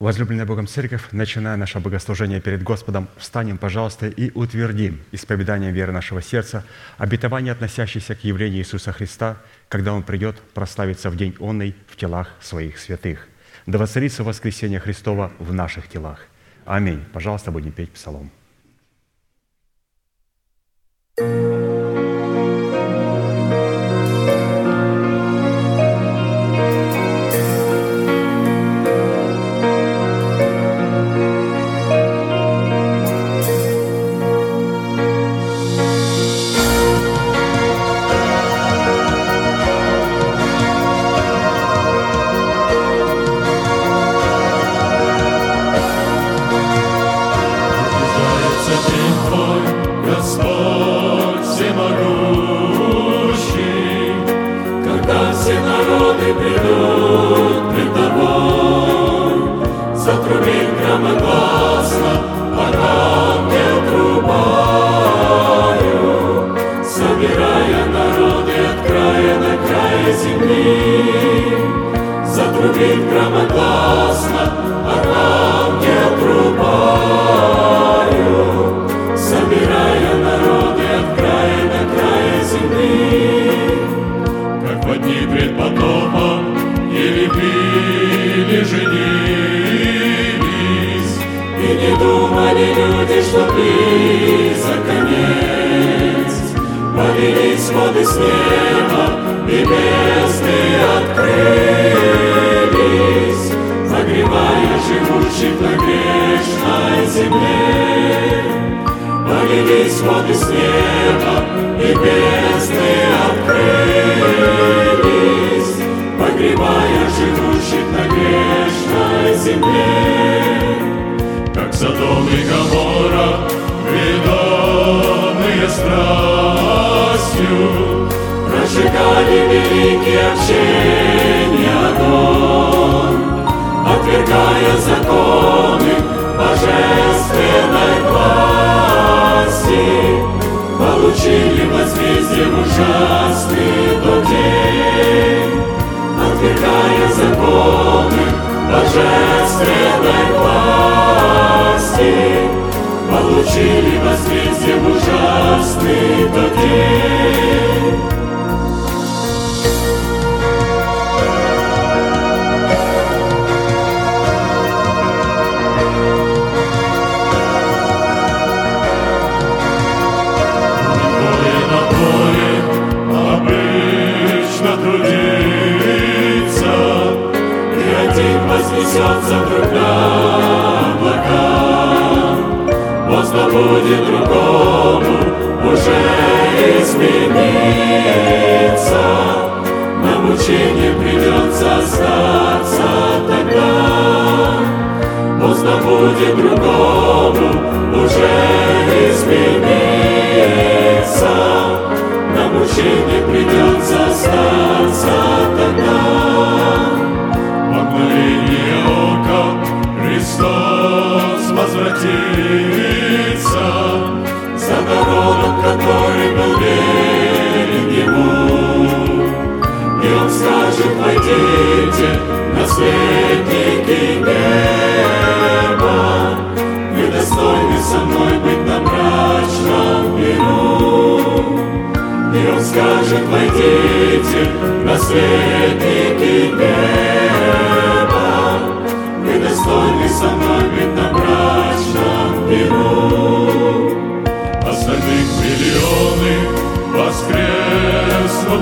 Возлюбленная Богом Церковь, начиная наше богослужение перед Господом, встанем, пожалуйста, и утвердим исповеданием веры нашего сердца обетование, относящееся к явлению Иисуса Христа, когда Он придет прославиться в день онный в телах своих святых. Да воцарится воскресение Христова в наших телах. Аминь. Пожалуйста, будем петь псалом. thank you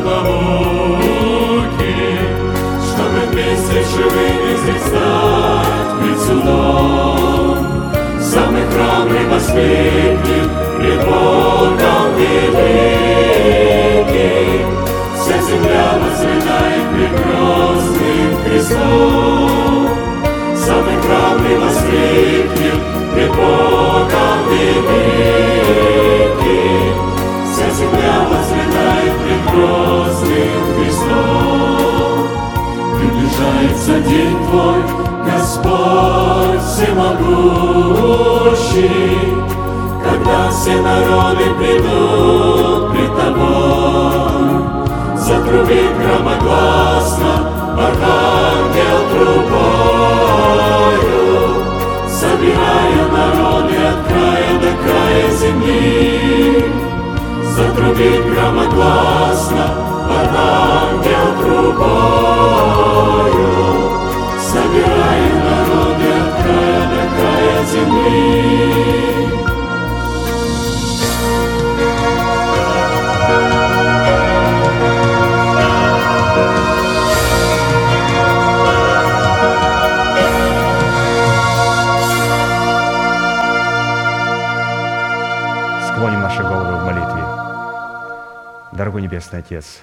глубокий, Чтобы вместе живыми здесь стать пред судом. Самый храбрый воскликнет пред Богом великий. Вся земля возлетает прекрасным христом. Самый храбрый воскликнет пред Богом великий. Вся земля возлетает прекрасным христом. Христом. Приближается день Твой, Господь всемогущий, Когда все народы придут пред Тобой. Затрубит громогласно архангел трубою, Собирая народы от края до края земли, Затрубит громогласно под ангел трубою, собираю народы от края до края земли. Склоним наши головы в молитве. Дорогой Небесный Отец,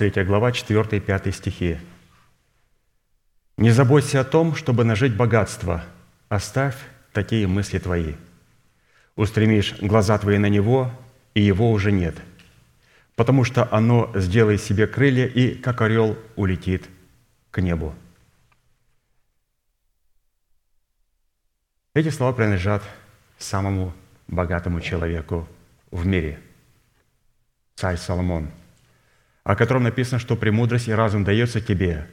23 глава, 4 и 5 стихи. Не заботься о том, чтобы нажить богатство. Оставь такие мысли твои. Устремишь глаза твои на него, и его уже нет, потому что оно сделает себе крылья и, как орел, улетит к небу. Эти слова принадлежат самому богатому человеку в мире, царь Соломон, о котором написано, что премудрость и разум дается тебе,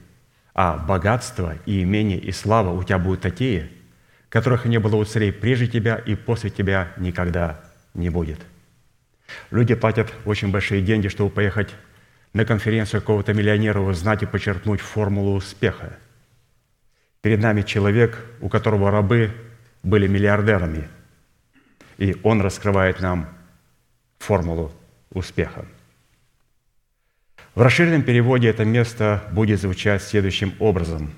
а богатство и имение и слава у тебя будут такие, которых не было у царей прежде тебя и после тебя никогда не будет. Люди платят очень большие деньги, чтобы поехать на конференцию какого-то миллионера, узнать и почерпнуть формулу успеха. Перед нами человек, у которого рабы были миллиардерами, и он раскрывает нам формулу успеха. В расширенном переводе это место будет звучать следующим образом.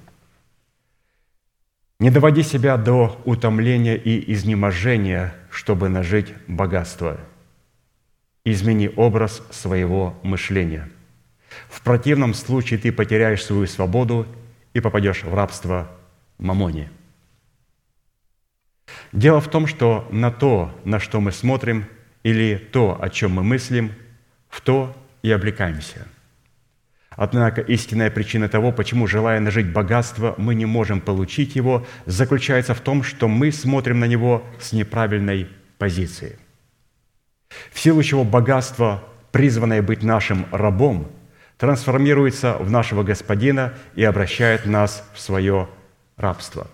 «Не доводи себя до утомления и изнеможения, чтобы нажить богатство. Измени образ своего мышления. В противном случае ты потеряешь свою свободу и попадешь в рабство мамоне». Дело в том, что на то, на что мы смотрим, или то, о чем мы мыслим, в то и облекаемся – Однако истинная причина того, почему, желая нажить богатство, мы не можем получить его, заключается в том, что мы смотрим на него с неправильной позиции. В силу чего богатство, призванное быть нашим рабом, трансформируется в нашего Господина и обращает нас в свое рабство.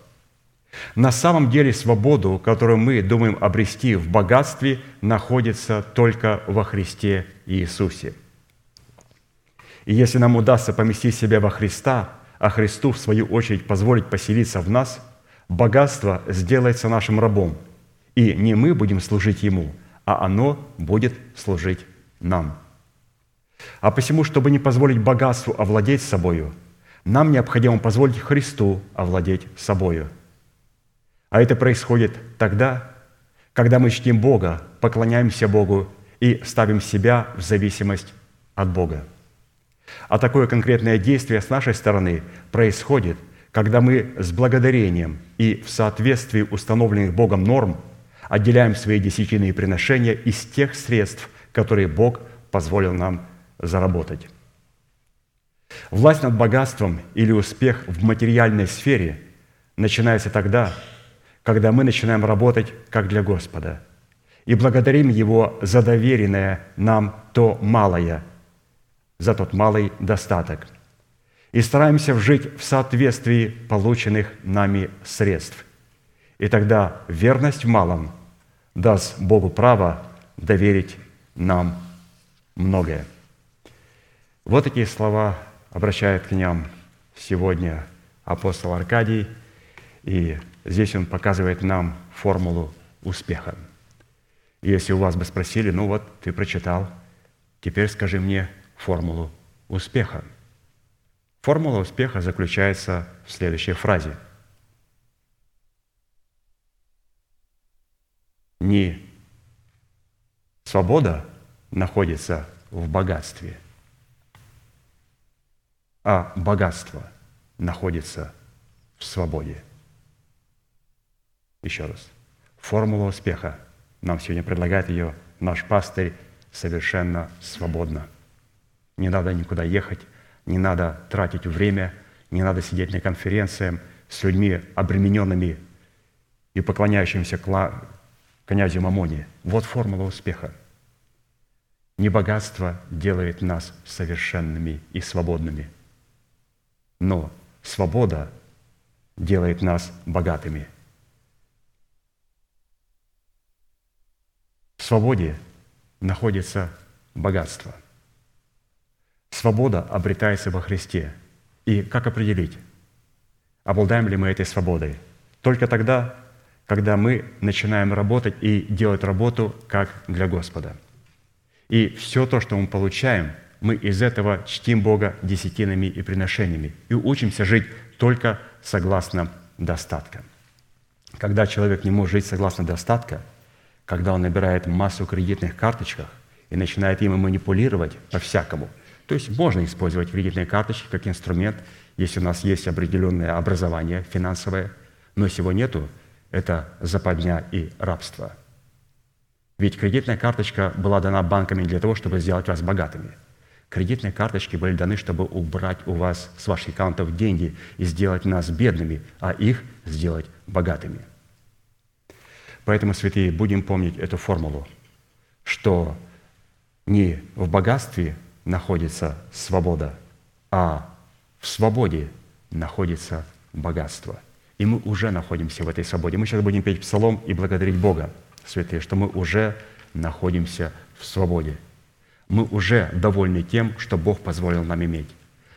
На самом деле свободу, которую мы думаем обрести в богатстве, находится только во Христе Иисусе – и если нам удастся поместить себя во Христа, а Христу, в свою очередь, позволить поселиться в нас, богатство сделается нашим рабом. И не мы будем служить Ему, а оно будет служить нам. А посему, чтобы не позволить богатству овладеть собою, нам необходимо позволить Христу овладеть собою. А это происходит тогда, когда мы чтим Бога, поклоняемся Богу и ставим себя в зависимость от Бога. А такое конкретное действие с нашей стороны происходит, когда мы с благодарением и в соответствии установленных Богом норм отделяем свои десятины приношения из тех средств, которые Бог позволил нам заработать. Власть над богатством или успех в материальной сфере начинается тогда, когда мы начинаем работать как для Господа и благодарим Его за доверенное нам то малое – за тот малый достаток и стараемся жить в соответствии полученных нами средств. И тогда верность в малом даст Богу право доверить нам многое. Вот такие слова обращает к ним сегодня апостол Аркадий, и здесь он показывает нам формулу успеха. Если у вас бы спросили, ну вот, ты прочитал, теперь скажи мне, формулу успеха. Формула успеха заключается в следующей фразе. Не свобода находится в богатстве, а богатство находится в свободе. Еще раз. Формула успеха. Нам сегодня предлагает ее наш пастырь совершенно свободно – не надо никуда ехать, не надо тратить время, не надо сидеть на конференциях с людьми, обремененными и поклоняющимся князю Мамоне. Вот формула успеха. Не богатство делает нас совершенными и свободными, но свобода делает нас богатыми. В свободе находится богатство – Свобода обретается во Христе. И как определить, обладаем ли мы этой свободой? Только тогда, когда мы начинаем работать и делать работу как для Господа. И все то, что мы получаем, мы из этого чтим Бога десятинами и приношениями и учимся жить только согласно достатка. Когда человек не может жить согласно достатка, когда он набирает массу кредитных карточках и начинает ими манипулировать по-всякому – То есть можно использовать кредитные карточки как инструмент, если у нас есть определенное образование финансовое, но если его нету, это западня и рабство. Ведь кредитная карточка была дана банками для того, чтобы сделать вас богатыми. Кредитные карточки были даны, чтобы убрать у вас с ваших аккаунтов деньги и сделать нас бедными, а их сделать богатыми. Поэтому, святые, будем помнить эту формулу, что не в богатстве находится свобода, а в свободе находится богатство. И мы уже находимся в этой свободе. Мы сейчас будем петь псалом и благодарить Бога, святые, что мы уже находимся в свободе. Мы уже довольны тем, что Бог позволил нам иметь.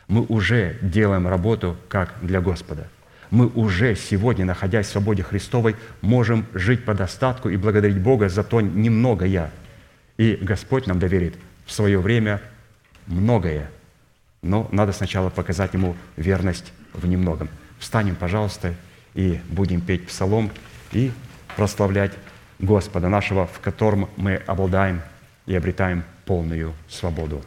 Мы уже делаем работу как для Господа. Мы уже сегодня, находясь в свободе Христовой, можем жить по достатку и благодарить Бога за то немногое. И Господь нам доверит в свое время многое. Но надо сначала показать Ему верность в немногом. Встанем, пожалуйста, и будем петь псалом и прославлять Господа нашего, в котором мы обладаем и обретаем полную свободу.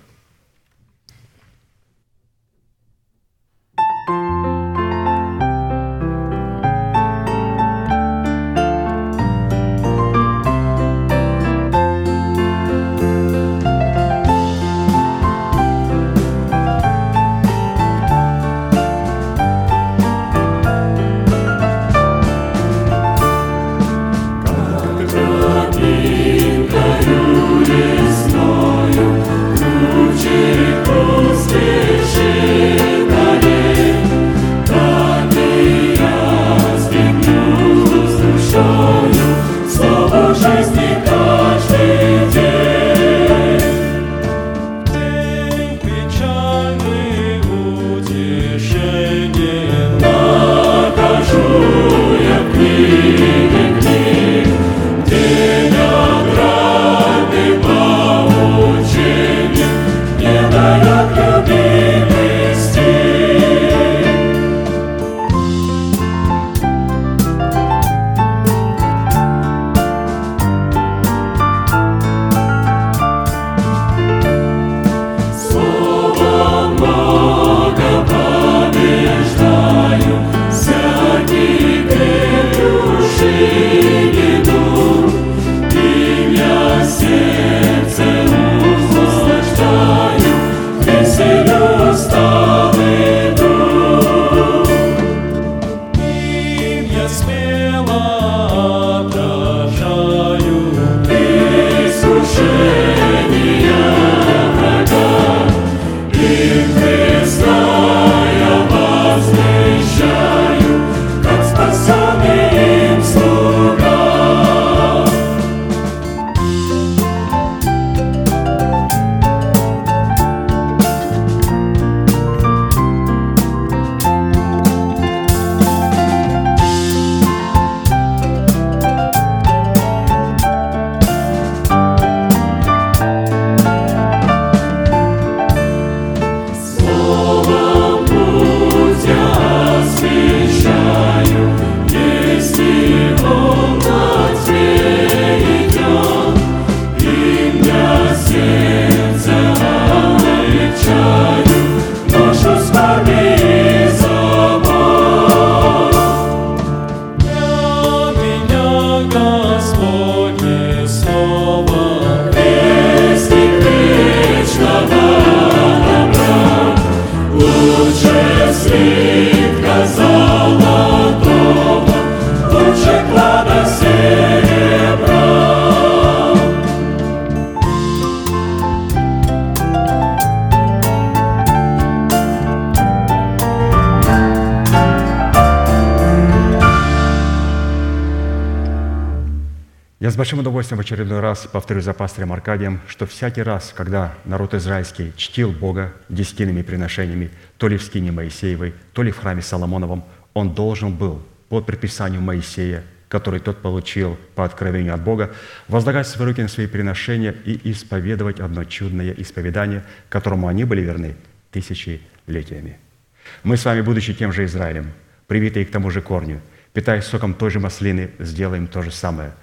Очередной раз повторю за пастырем Аркадием, что всякий раз, когда народ израильский чтил Бога десятинными приношениями, то ли в скине Моисеевой, то ли в храме Соломоновом, он должен был по предписанию Моисея, который тот получил по откровению от Бога, возлагать свои руки на свои приношения и исповедовать одно чудное исповедание, которому они были верны тысячелетиями. Мы с вами, будучи тем же Израилем, привитые к тому же корню, питаясь соком той же маслины, сделаем то же самое –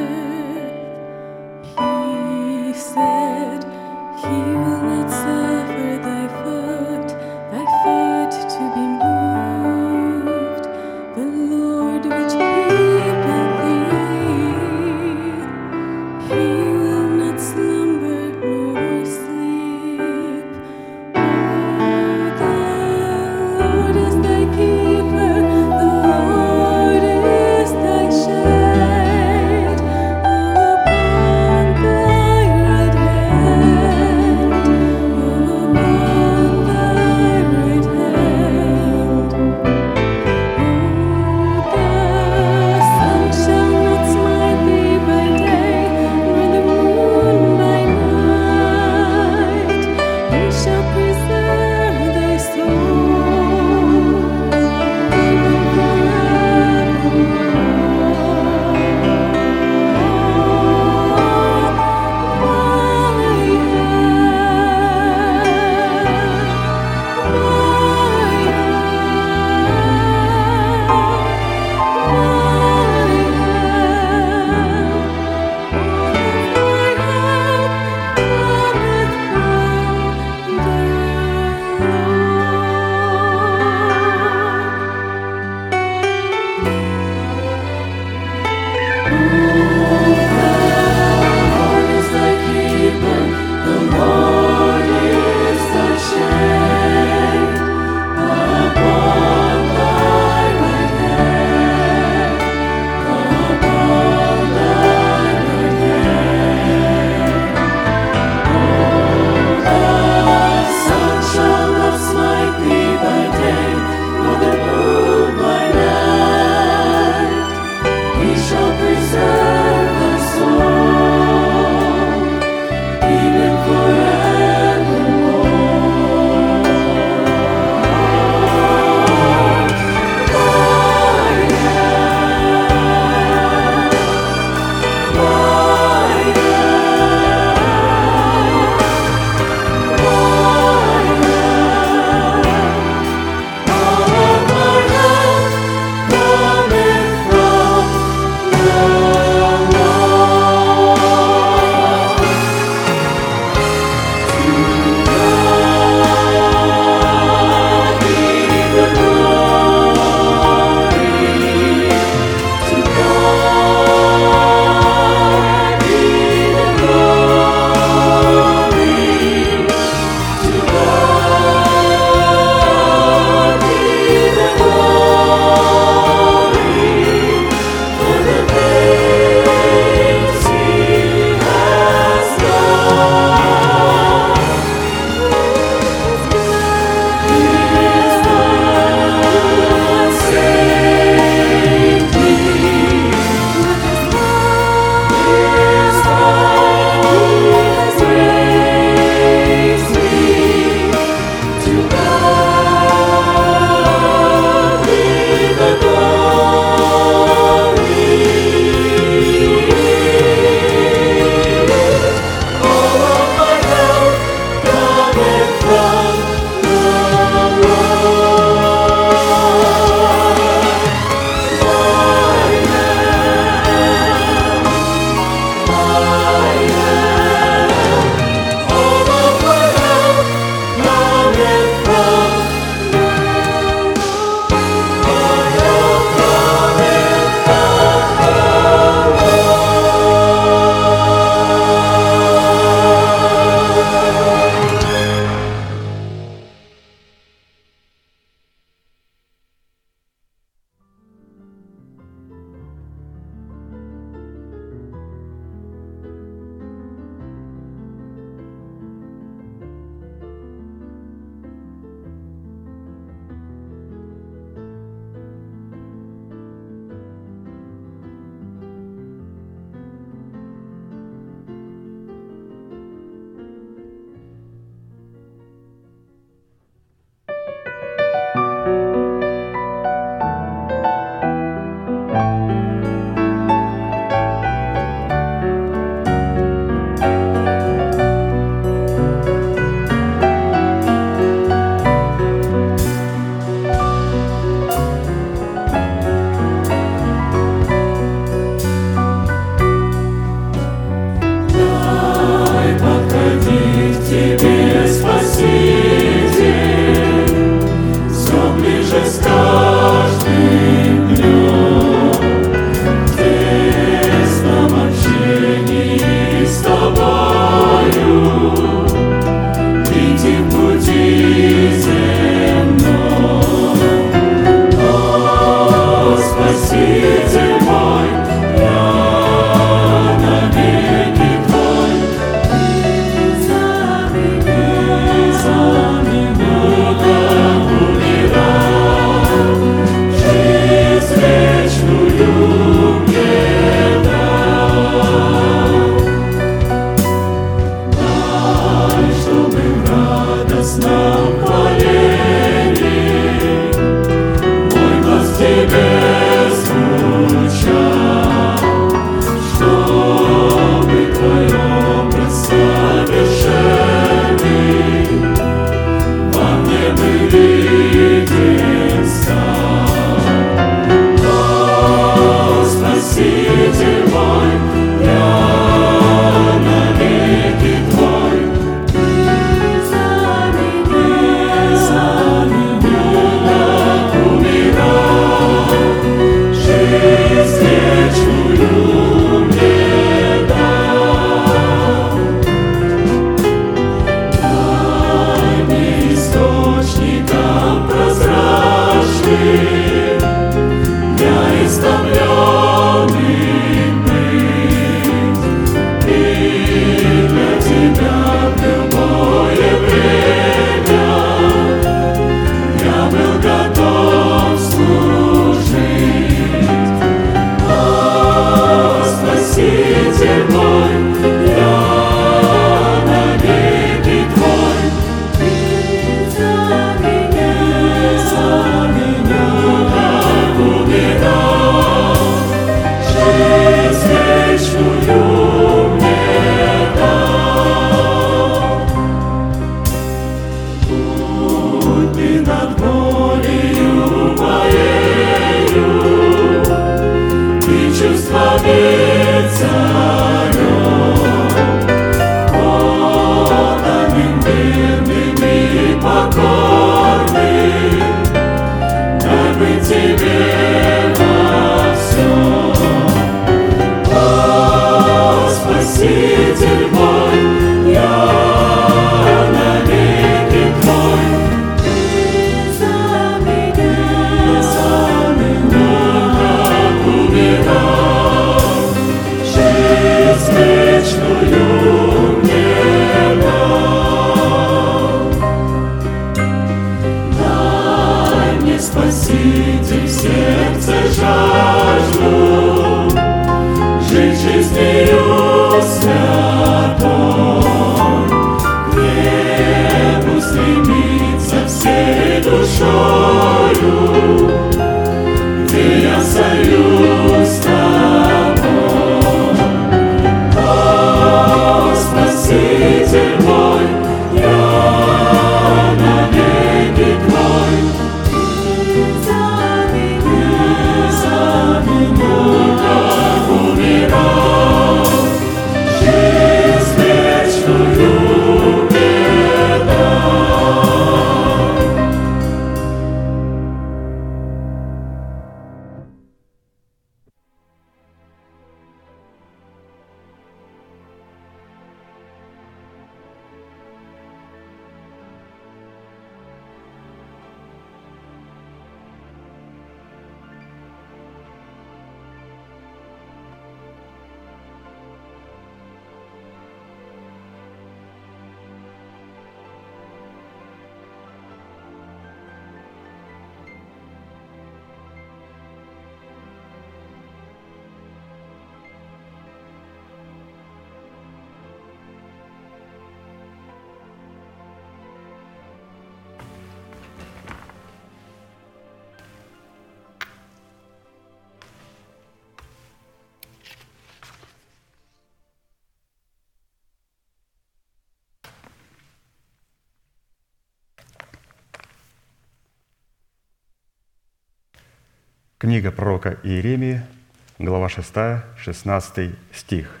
Глава 6, 16 стих.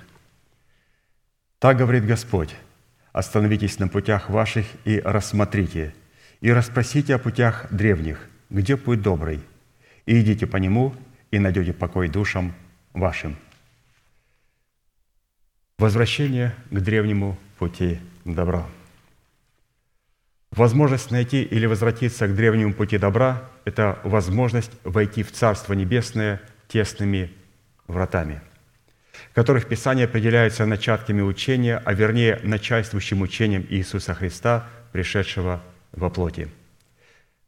«Так говорит Господь, остановитесь на путях ваших и рассмотрите, и расспросите о путях древних, где путь добрый, и идите по нему, и найдете покой душам вашим». Возвращение к древнему пути добра. Возможность найти или возвратиться к древнему пути добра – это возможность войти в Царство Небесное тесными вратами, которых Писание определяется начатками учения, а вернее начальствующим учением Иисуса Христа, пришедшего во плоти.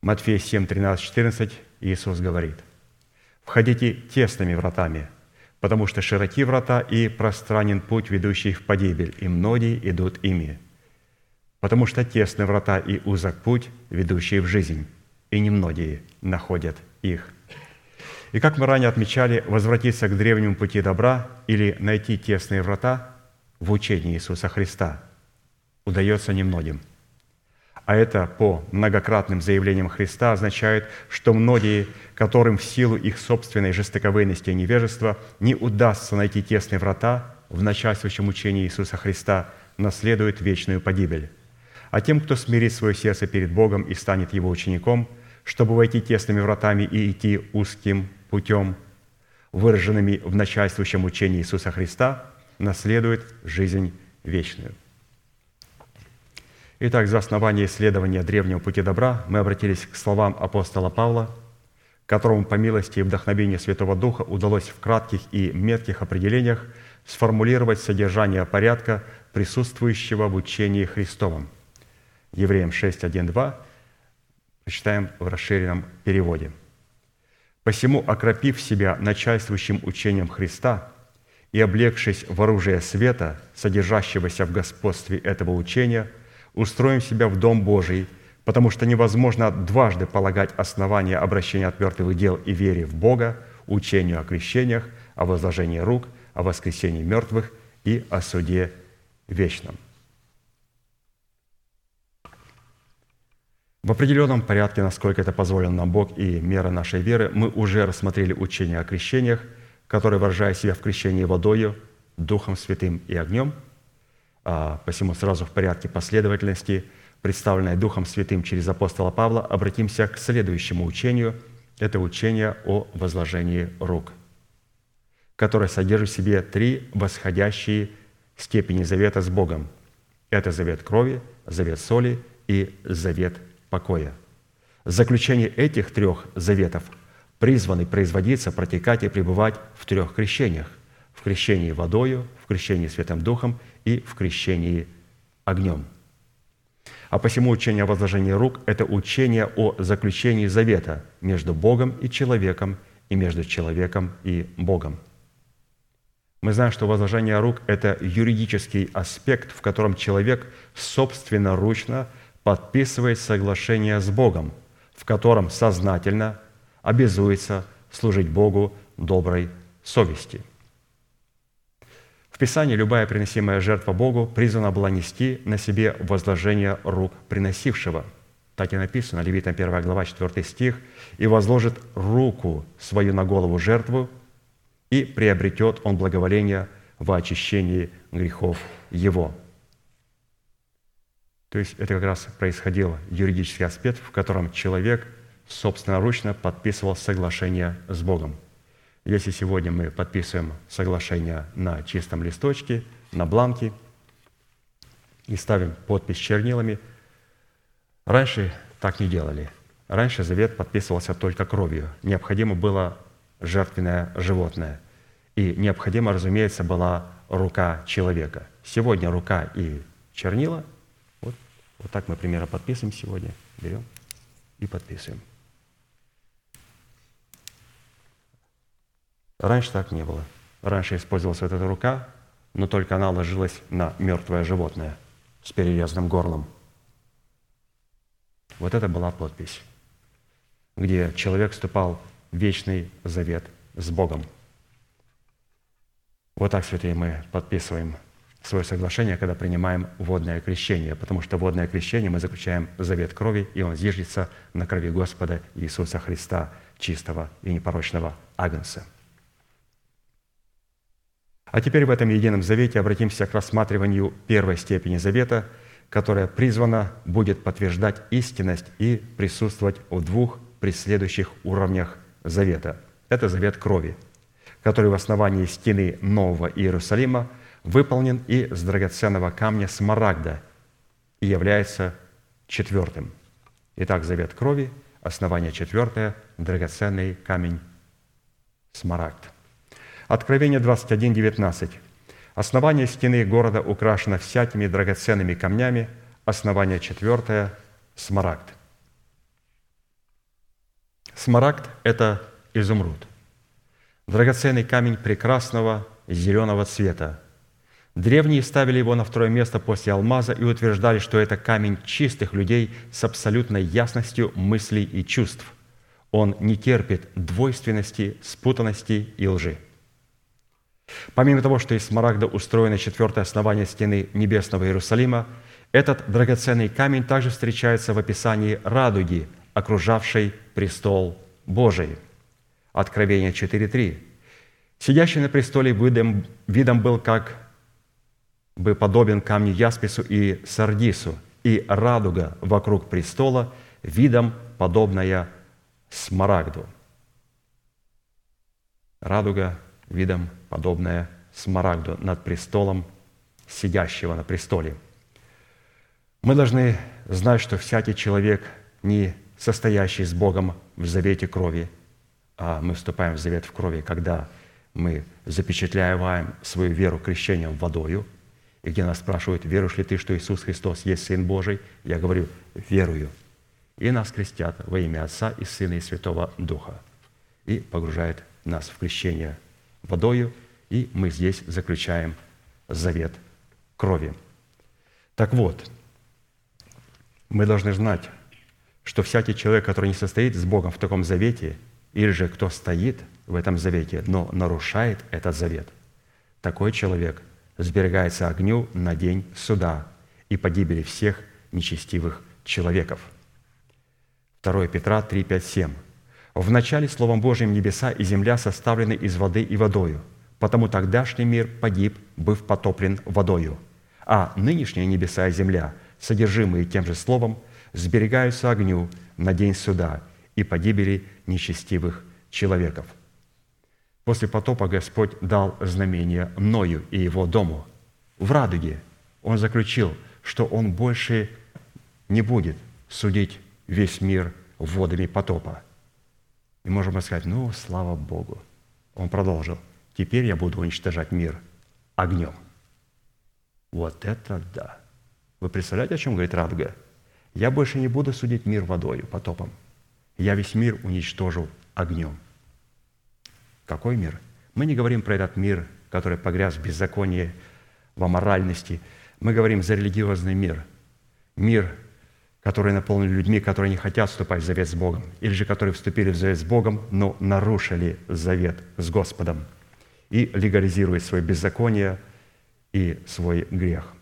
Матфея 7, 13, 14 Иисус говорит, «Входите тесными вратами, потому что широки врата и пространен путь, ведущий в погибель, и многие идут ими. Потому что тесны врата и узок путь, ведущий в жизнь, и немногие находят их». И как мы ранее отмечали, возвратиться к древнему пути добра или найти тесные врата в учении Иисуса Христа удается немногим. А это по многократным заявлениям Христа означает, что многие, которым в силу их собственной жестоковыйности и невежества не удастся найти тесные врата в начальствующем учении Иисуса Христа, наследуют вечную погибель. А тем, кто смирит свое сердце перед Богом и станет Его учеником, чтобы войти тесными вратами и идти узким путем, выраженными в начальствующем учении Иисуса Христа, наследует жизнь вечную. Итак, за основание исследования древнего пути добра мы обратились к словам апостола Павла, которому по милости и вдохновению Святого Духа удалось в кратких и метких определениях сформулировать содержание порядка, присутствующего в учении Христовом. Евреям 6, 1, 2 читаем в расширенном переводе. «Посему, окропив себя начальствующим учением Христа и облегшись в оружие света, содержащегося в господстве этого учения, устроим себя в Дом Божий, потому что невозможно дважды полагать основания обращения от мертвых дел и вере в Бога, учению о крещениях, о возложении рук, о воскресении мертвых и о суде вечном. В определенном порядке, насколько это позволил нам Бог и мера нашей веры, мы уже рассмотрели учение о крещениях, которое выражает себя в крещении водою, Духом Святым и огнем. А, посему сразу в порядке последовательности, представленное Духом Святым через апостола Павла, обратимся к следующему учению. Это учение о возложении рук, которое содержит в себе три восходящие степени завета с Богом. Это завет крови, завет соли и завет покоя. Заключение этих трех заветов призваны производиться, протекать и пребывать в трех крещениях. В крещении водою, в крещении Святым Духом и в крещении огнем. А посему учение о возложении рук – это учение о заключении завета между Богом и человеком и между человеком и Богом. Мы знаем, что возложение рук – это юридический аспект, в котором человек собственноручно подписывает соглашение с Богом, в котором сознательно обязуется служить Богу доброй совести. В Писании любая приносимая жертва Богу призвана была нести на себе возложение рук приносившего. Так и написано, Левитам 1 глава, 4 стих, «И возложит руку свою на голову жертву, и приобретет он благоволение в очищении грехов его». То есть это как раз происходил юридический аспект, в котором человек собственноручно подписывал соглашение с Богом. Если сегодня мы подписываем соглашение на чистом листочке, на бланке и ставим подпись чернилами, раньше так не делали. Раньше завет подписывался только кровью. Необходимо было жертвенное животное. И необходимо, разумеется, была рука человека. Сегодня рука и чернила – вот так мы примерно подписываем сегодня. Берем и подписываем. Раньше так не было. Раньше использовалась вот эта рука, но только она ложилась на мертвое животное с перерезанным горлом. Вот это была подпись, где человек вступал в вечный завет с Богом. Вот так, святые, мы подписываем свое соглашение, когда принимаем водное крещение, потому что водное крещение мы заключаем завет крови, и он зиждется на крови Господа Иисуса Христа, чистого и непорочного Агнца. А теперь в этом едином завете обратимся к рассматриванию первой степени завета, которая призвана будет подтверждать истинность и присутствовать в двух преследующих уровнях завета. Это завет крови, который в основании стены Нового Иерусалима – выполнен и с драгоценного камня смарагда и является четвертым. Итак, завет крови, основание четвертое, драгоценный камень смарагд. Откровение 21, 19. Основание стены города украшено всякими драгоценными камнями, основание четвертое – смарагд. Смарагд – это изумруд. Драгоценный камень прекрасного зеленого цвета, Древние ставили его на второе место после алмаза и утверждали, что это камень чистых людей с абсолютной ясностью мыслей и чувств. Он не терпит двойственности, спутанности и лжи. Помимо того, что из смарагда устроено четвертое основание стены небесного Иерусалима, этот драгоценный камень также встречается в описании радуги, окружавшей престол Божий. Откровение 4.3. Сидящий на престоле видом, видом был как бы подобен камню яспису и сардису, и радуга вокруг престола видом подобная смарагду. Радуга видом подобная смарагду над престолом сидящего на престоле. Мы должны знать, что всякий человек, не состоящий с Богом в завете крови, а мы вступаем в завет в крови, когда мы запечатляем свою веру крещением водою – и где нас спрашивают, веруешь ли ты, что Иисус Христос есть Сын Божий, я говорю, верую. И нас крестят во имя Отца и Сына и Святого Духа. И погружают нас в крещение водою, и мы здесь заключаем завет крови. Так вот, мы должны знать, что всякий человек, который не состоит с Богом в таком завете, или же кто стоит в этом завете, но нарушает этот завет, такой человек – сберегается огню на день суда и погибели всех нечестивых человеков. 2 Петра 3, 5, 7. «В начале Словом Божьим небеса и земля составлены из воды и водою, потому тогдашний мир погиб, быв потоплен водою. А нынешние небеса и земля, содержимые тем же Словом, сберегаются огню на день суда и погибели нечестивых человеков». После потопа Господь дал знамение Ною и его дому. в радуге он заключил, что он больше не будет судить весь мир водами потопа. И можем сказать, ну, слава Богу. Он продолжил, теперь я буду уничтожать мир огнем. Вот это да! Вы представляете, о чем говорит радуга? Я больше не буду судить мир водою, потопом. Я весь мир уничтожу огнем. Какой мир? Мы не говорим про этот мир, который погряз в беззаконии, в аморальности. Мы говорим за религиозный мир. Мир, который наполнен людьми, которые не хотят вступать в завет с Богом, или же которые вступили в завет с Богом, но нарушили завет с Господом и легализируют свое беззаконие и свой грех.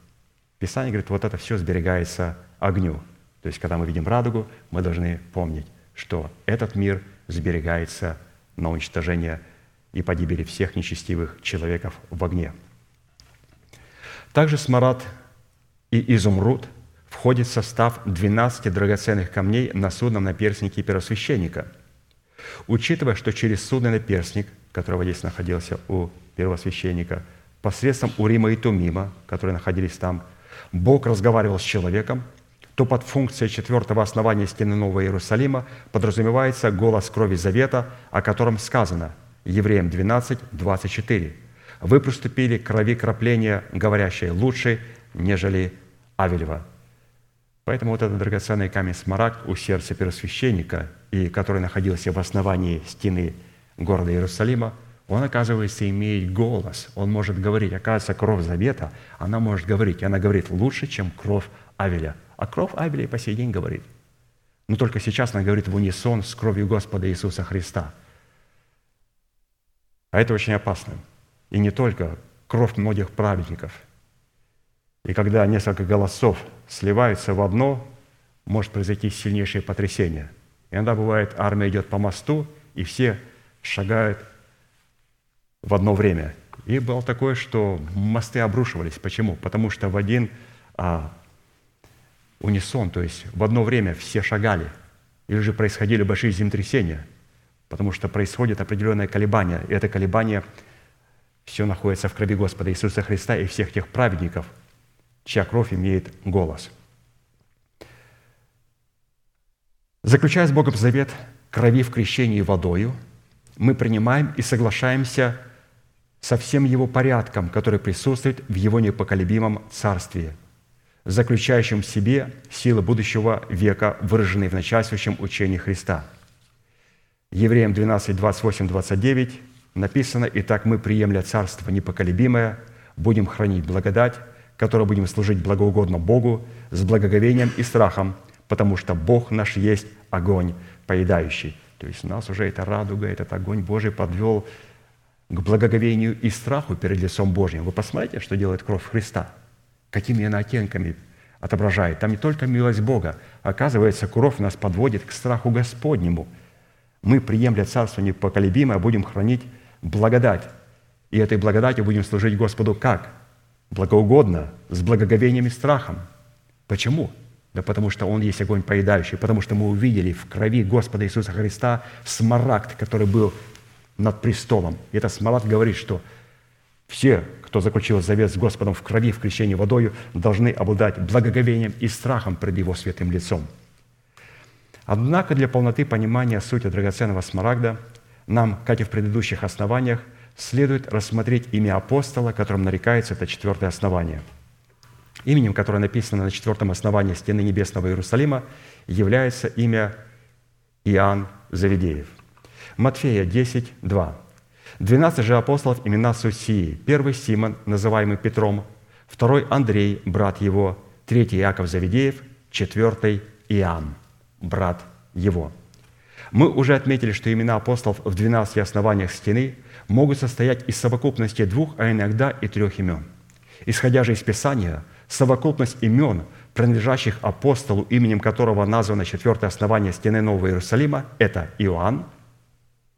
Писание говорит, вот это все сберегается огню. То есть, когда мы видим радугу, мы должны помнить, что этот мир сберегается на уничтожение и погибели всех нечестивых человеков в огне. Также смарад и изумруд входит в состав 12 драгоценных камней на судном наперстнике первосвященника. Учитывая, что через судный наперстник, который здесь находился у первосвященника, посредством Урима и Тумима, которые находились там, Бог разговаривал с человеком, то под функцией четвертого основания стены Нового Иерусалима подразумевается голос крови завета, о котором сказано – Евреям 12, 24. «Вы приступили к крови крапления, говорящей лучше, нежели Авелева». Поэтому вот этот драгоценный камень смарагд у сердца первосвященника, и который находился в основании стены города Иерусалима, он, оказывается, имеет голос, он может говорить. Оказывается, кровь завета, она может говорить, и она говорит лучше, чем кровь Авеля. А кровь Авеля и по сей день говорит. Но только сейчас она говорит в унисон с кровью Господа Иисуса Христа – а это очень опасно. И не только кровь многих праведников. И когда несколько голосов сливаются в одно, может произойти сильнейшее потрясение. Иногда бывает, армия идет по мосту, и все шагают в одно время. И было такое, что мосты обрушивались. Почему? Потому что в один а, унисон, то есть в одно время все шагали. Или же происходили большие землетрясения – потому что происходит определенное колебание, и это колебание все находится в крови Господа Иисуса Христа и всех тех праведников, чья кровь имеет голос. Заключая с Богом завет крови в крещении водою, мы принимаем и соглашаемся со всем его порядком, который присутствует в его непоколебимом царстве, заключающем в себе силы будущего века, выраженные в начальствующем учении Христа – Евреям 12, 28, 29 написано, «Итак мы, приемля царство непоколебимое, будем хранить благодать, которой будем служить благоугодно Богу с благоговением и страхом, потому что Бог наш есть огонь поедающий». То есть у нас уже эта радуга, этот огонь Божий подвел к благоговению и страху перед лицом Божьим. Вы посмотрите, что делает кровь Христа, какими она оттенками отображает. Там не только милость Бога, оказывается, кровь нас подводит к страху Господнему – мы, приемля Царство непоколебимое, будем хранить благодать. И этой благодатью будем служить Господу как? Благоугодно, с благоговением и страхом. Почему? Да потому что Он есть огонь поедающий, потому что мы увидели в крови Господа Иисуса Христа смарагд, который был над престолом. И этот смарагд говорит, что все, кто заключил завет с Господом в крови, в крещении водою, должны обладать благоговением и страхом пред Его святым лицом – Однако для полноты понимания сути драгоценного смарагда нам, как и в предыдущих основаниях, следует рассмотреть имя апостола, которым нарекается это четвертое основание. Именем, которое написано на четвертом основании стены небесного Иерусалима, является имя Иоанн Завидеев. Матфея 10, 2. «Двенадцать же апостолов имена Сусии. Первый Симон, называемый Петром, второй Андрей, брат его, третий Иаков Завидеев, четвертый Иоанн» брат его. Мы уже отметили, что имена апостолов в 12 основаниях стены могут состоять из совокупности двух, а иногда и трех имен. Исходя же из Писания, совокупность имен, принадлежащих апостолу, именем которого названо четвертое основание стены Нового Иерусалима, это Иоанн,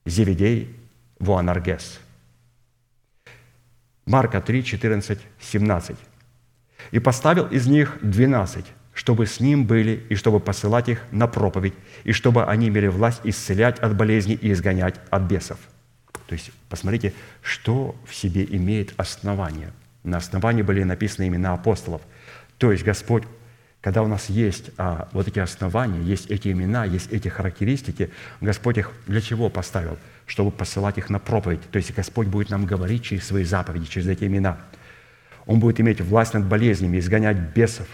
Зеведей, Вуанаргес. Марка 3, 14, 17. «И поставил из них двенадцать, чтобы с ним были, и чтобы посылать их на проповедь, и чтобы они имели власть исцелять от болезней и изгонять от бесов. То есть, посмотрите, что в себе имеет основание. На основании были написаны имена апостолов. То есть Господь, когда у нас есть а, вот эти основания, есть эти имена, есть эти характеристики, Господь их для чего поставил? Чтобы посылать их на проповедь. То есть Господь будет нам говорить через свои заповеди, через эти имена. Он будет иметь власть над болезнями, изгонять бесов.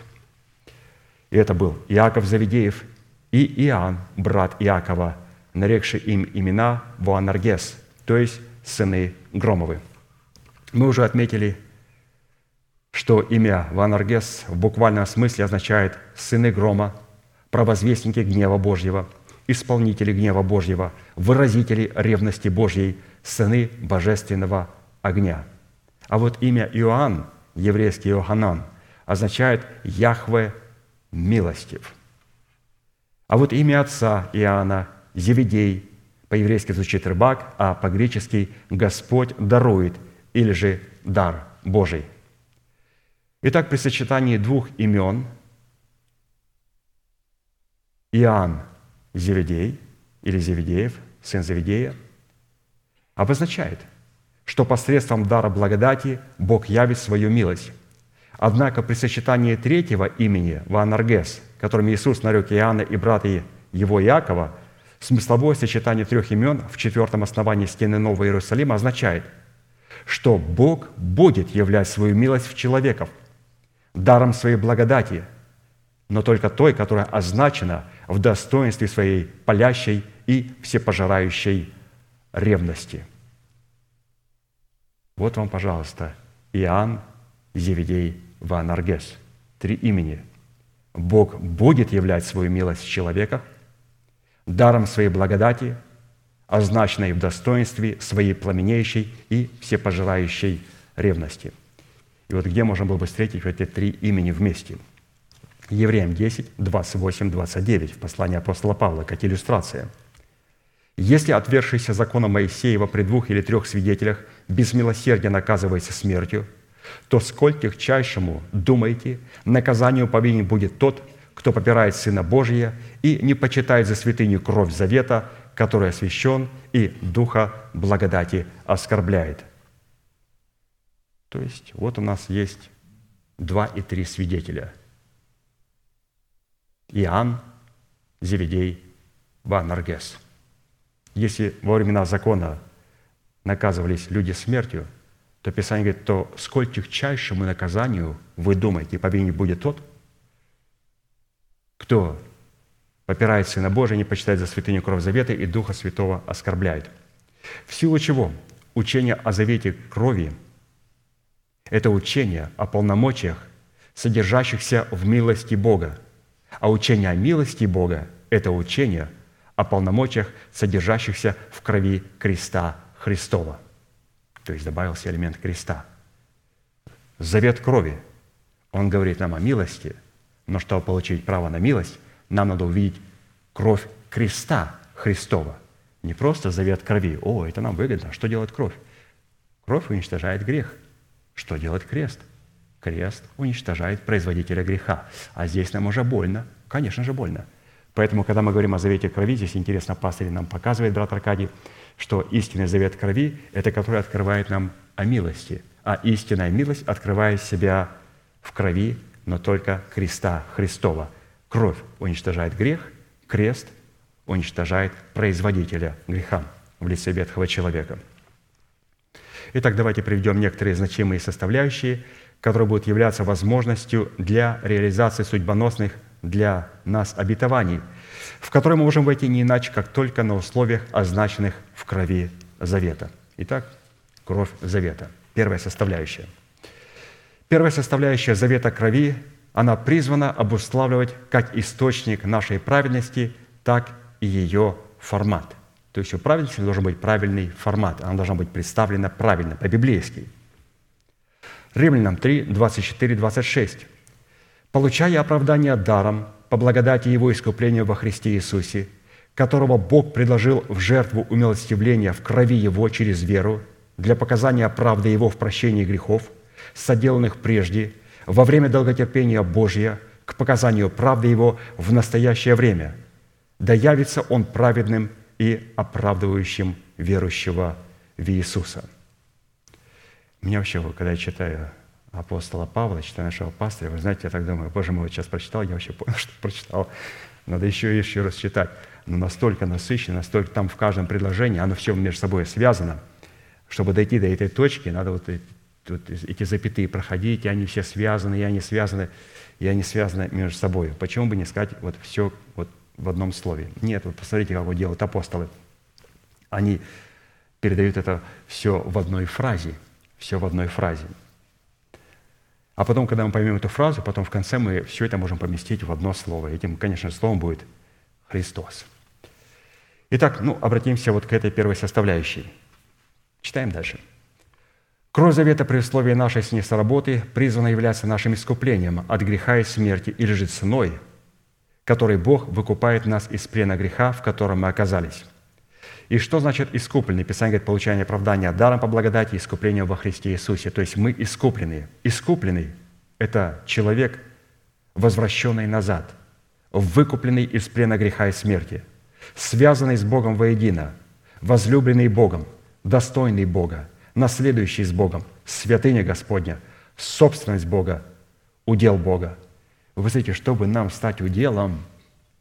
И это был Иаков Завидеев и Иоанн, брат Иакова, нарекший им имена Буанаргес, то есть сыны Громовы. Мы уже отметили, что имя Ванаргес в буквальном смысле означает «сыны грома», «провозвестники гнева Божьего», «исполнители гнева Божьего», «выразители ревности Божьей», «сыны божественного огня». А вот имя Иоанн, еврейский Иоханан, означает «Яхве милостив». А вот имя отца Иоанна – Зеведей, по-еврейски звучит рыбак, а по-гречески «Господь дарует» или же «дар Божий». Итак, при сочетании двух имен Иоанн Зеведей или Зеведеев, сын Зеведея, обозначает, что посредством дара благодати Бог явит свою милость. Однако при сочетании третьего имени Ванаргес, которым Иисус нарек Иоанна и брата его Иакова, Смысловое сочетание трех имен в четвертом основании стены Нового Иерусалима означает, что Бог будет являть свою милость в человеков даром своей благодати, но только той, которая означена в достоинстве своей палящей и всепожирающей ревности. Вот вам, пожалуйста, Иоанн, Зеведей, Ванаргес. Три имени. Бог будет являть свою милость в даром своей благодати, означенной в достоинстве своей пламенеющей и всепожирающей ревности. И вот где можно было бы встретить эти три имени вместе? Евреям 10, 28, 29 в послании апостола Павла, как иллюстрация. «Если отвергшийся закона Моисеева при двух или трех свидетелях без милосердия наказывается смертью, то сколь тягчайшему, думайте, наказанию повинен будет тот, кто попирает Сына Божия и не почитает за святыню кровь завета, который освящен и Духа благодати оскорбляет». То есть вот у нас есть два и три свидетеля. Иоанн, Зеведей, Банаргес. Если во времена закона наказывались люди смертью, то Писание говорит, то сколь тягчайшему наказанию, вы думаете, повинен будет тот, кто попирает Сына Божия, не почитает за святыню кровь завета и Духа Святого оскорбляет. В силу чего учение о завете крови – это учение о полномочиях, содержащихся в милости Бога. А учение о милости Бога – это учение о полномочиях, содержащихся в крови креста Христова. То есть добавился элемент креста. Завет крови, он говорит нам о милости – но чтобы получить право на милость, нам надо увидеть кровь креста Христова. Не просто завет крови. О, это нам выгодно. Что делает кровь? Кровь уничтожает грех. Что делает крест? Крест уничтожает производителя греха. А здесь нам уже больно. Конечно же, больно. Поэтому, когда мы говорим о завете крови, здесь интересно, пастырь нам показывает, брат Аркадий, что истинный завет крови – это который открывает нам о милости. А истинная милость открывает себя в крови но только креста Христова. Кровь уничтожает грех, крест уничтожает производителя греха в лице ветхого человека. Итак, давайте приведем некоторые значимые составляющие, которые будут являться возможностью для реализации судьбоносных для нас обетований, в которые мы можем войти не иначе, как только на условиях, означенных в крови завета. Итак, кровь завета. Первая составляющая – Первая составляющая завета крови, она призвана обуславливать как источник нашей праведности, так и ее формат. То есть у праведности должен быть правильный формат, она должна быть представлена правильно, по-библейски. Римлянам 3, 24, 26. «Получая оправдание даром по благодати Его искупления во Христе Иисусе, которого Бог предложил в жертву умилостивления в крови Его через веру для показания правды Его в прощении грехов – соделанных прежде, во время долготерпения Божия, к показанию правды Его в настоящее время, да явится Он праведным и оправдывающим верующего в Иисуса». Меня вообще, когда я читаю апостола Павла, читая нашего пастыря, вы знаете, я так думаю, боже мой, вот сейчас прочитал, я вообще понял, что прочитал. Надо еще и еще раз читать. Но настолько насыщенно, настолько там в каждом предложении, оно все между собой связано. Чтобы дойти до этой точки, надо вот, вот эти запятые проходить, и они все связаны, и они связаны, и они связаны между собой. Почему бы не сказать вот все вот в одном слове? Нет, вот посмотрите, как вот делают апостолы. Они передают это все в одной фразе, все в одной фразе. А потом, когда мы поймем эту фразу, потом в конце мы все это можем поместить в одно слово. Этим, конечно, словом будет Христос. Итак, ну, обратимся вот к этой первой составляющей. Читаем дальше. Кровь завета при условии нашей с ней соработы призвана являться нашим искуплением от греха и смерти или же ценой, которой Бог выкупает нас из плена греха, в котором мы оказались. И что значит искупленный? Писание говорит, получение оправдания даром по благодати искуплением во Христе Иисусе. То есть мы искуплены. Искупленный – это человек, возвращенный назад, выкупленный из плена греха и смерти, связанный с Богом воедино, возлюбленный Богом, достойный Бога, наследующий с Богом, святыня Господня, собственность Бога, удел Бога. Вы знаете, чтобы нам стать уделом,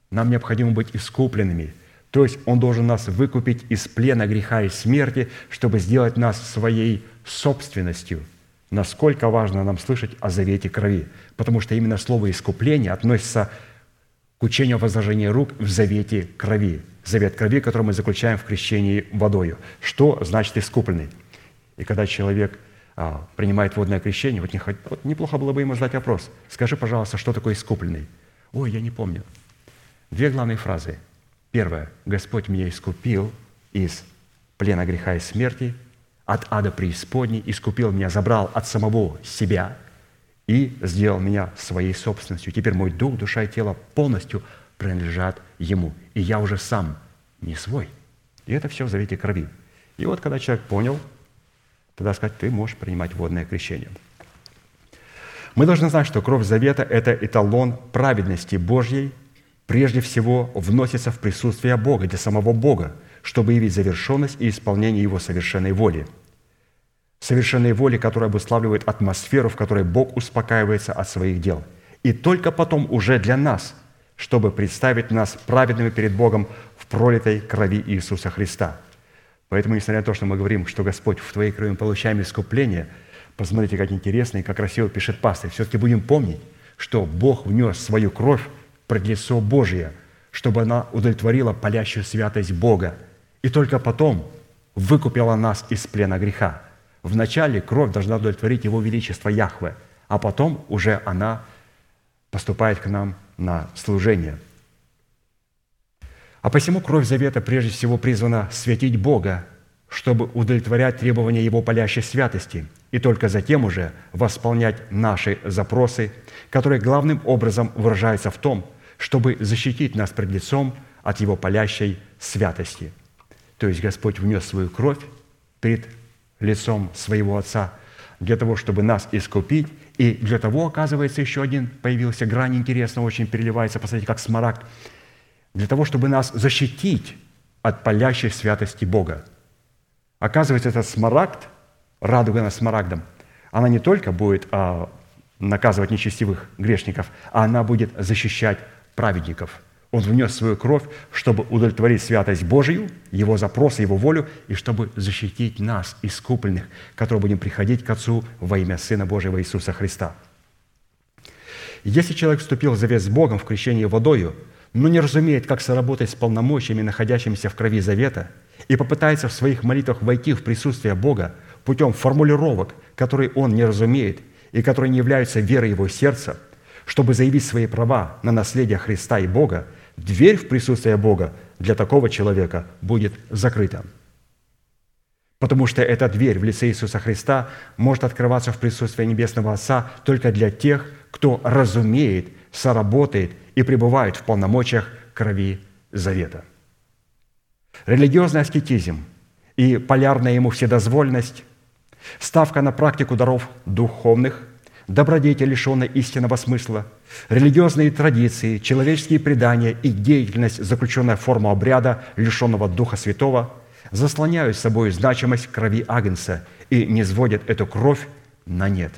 нам необходимо быть искупленными – то есть Он должен нас выкупить из плена греха и смерти, чтобы сделать нас своей собственностью. Насколько важно нам слышать о завете крови, потому что именно слово «искупление» относится к учению о возложении рук в завете крови. Завет крови, который мы заключаем в крещении водою. Что значит искупленный? И когда человек а, принимает водное крещение, вот, не, вот неплохо было бы ему задать вопрос. Скажи, пожалуйста, что такое искупленный? Ой, я не помню. Две главные фразы – Первое. Господь меня искупил из плена греха и смерти, от ада преисподней, искупил меня, забрал от самого себя и сделал меня своей собственностью. Теперь мой дух, душа и тело полностью принадлежат Ему. И я уже сам не свой. И это все в завете крови. И вот когда человек понял, тогда сказать, ты можешь принимать водное крещение. Мы должны знать, что кровь завета – это эталон праведности Божьей прежде всего вносится в присутствие Бога, для самого Бога, чтобы явить завершенность и исполнение Его совершенной воли. Совершенной воли, которая обуславливает атмосферу, в которой Бог успокаивается от своих дел. И только потом уже для нас, чтобы представить нас праведными перед Богом в пролитой крови Иисуса Христа. Поэтому, несмотря на то, что мы говорим, что Господь, в Твоей крови мы получаем искупление, посмотрите, как интересно и как красиво пишет пастырь, все-таки будем помнить, что Бог внес свою кровь пред лицо Божие, чтобы она удовлетворила палящую святость Бога, и только потом выкупила нас из плена греха. Вначале кровь должна удовлетворить Его Величество Яхве, а потом уже она поступает к нам на служение. А посему кровь завета прежде всего призвана светить Бога, чтобы удовлетворять требования Его палящей святости, и только затем уже восполнять наши запросы, которые главным образом выражаются в том, чтобы защитить нас пред лицом от Его палящей святости. То есть Господь внес свою кровь перед лицом своего Отца для того, чтобы нас искупить, и для того, оказывается, еще один появился грань интересно, очень переливается, посмотрите, как смарагд, для того, чтобы нас защитить от палящей святости Бога. Оказывается, этот смарагд, радуга над смарагдом, она не только будет а, наказывать нечестивых грешников, а она будет защищать праведников. Он внес свою кровь, чтобы удовлетворить святость Божию, Его запросы, Его волю, и чтобы защитить нас, искупленных, которые будем приходить к Отцу во имя Сына Божьего Иисуса Христа. Если человек вступил в завет с Богом в крещении водою, но не разумеет, как соработать с полномочиями, находящимися в крови завета, и попытается в своих молитвах войти в присутствие Бога путем формулировок, которые он не разумеет и которые не являются верой его сердца – чтобы заявить свои права на наследие Христа и Бога, дверь в присутствие Бога для такого человека будет закрыта. Потому что эта дверь в лице Иисуса Христа может открываться в присутствии Небесного Отца только для тех, кто разумеет, соработает и пребывает в полномочиях крови завета. Религиозный аскетизм и полярная ему вседозвольность, ставка на практику даров духовных – добродетель, лишенная истинного смысла, религиозные традиции, человеческие предания и деятельность, заключенная в форму обряда, лишенного Духа Святого, заслоняют собой значимость крови Агнца и не сводят эту кровь на нет.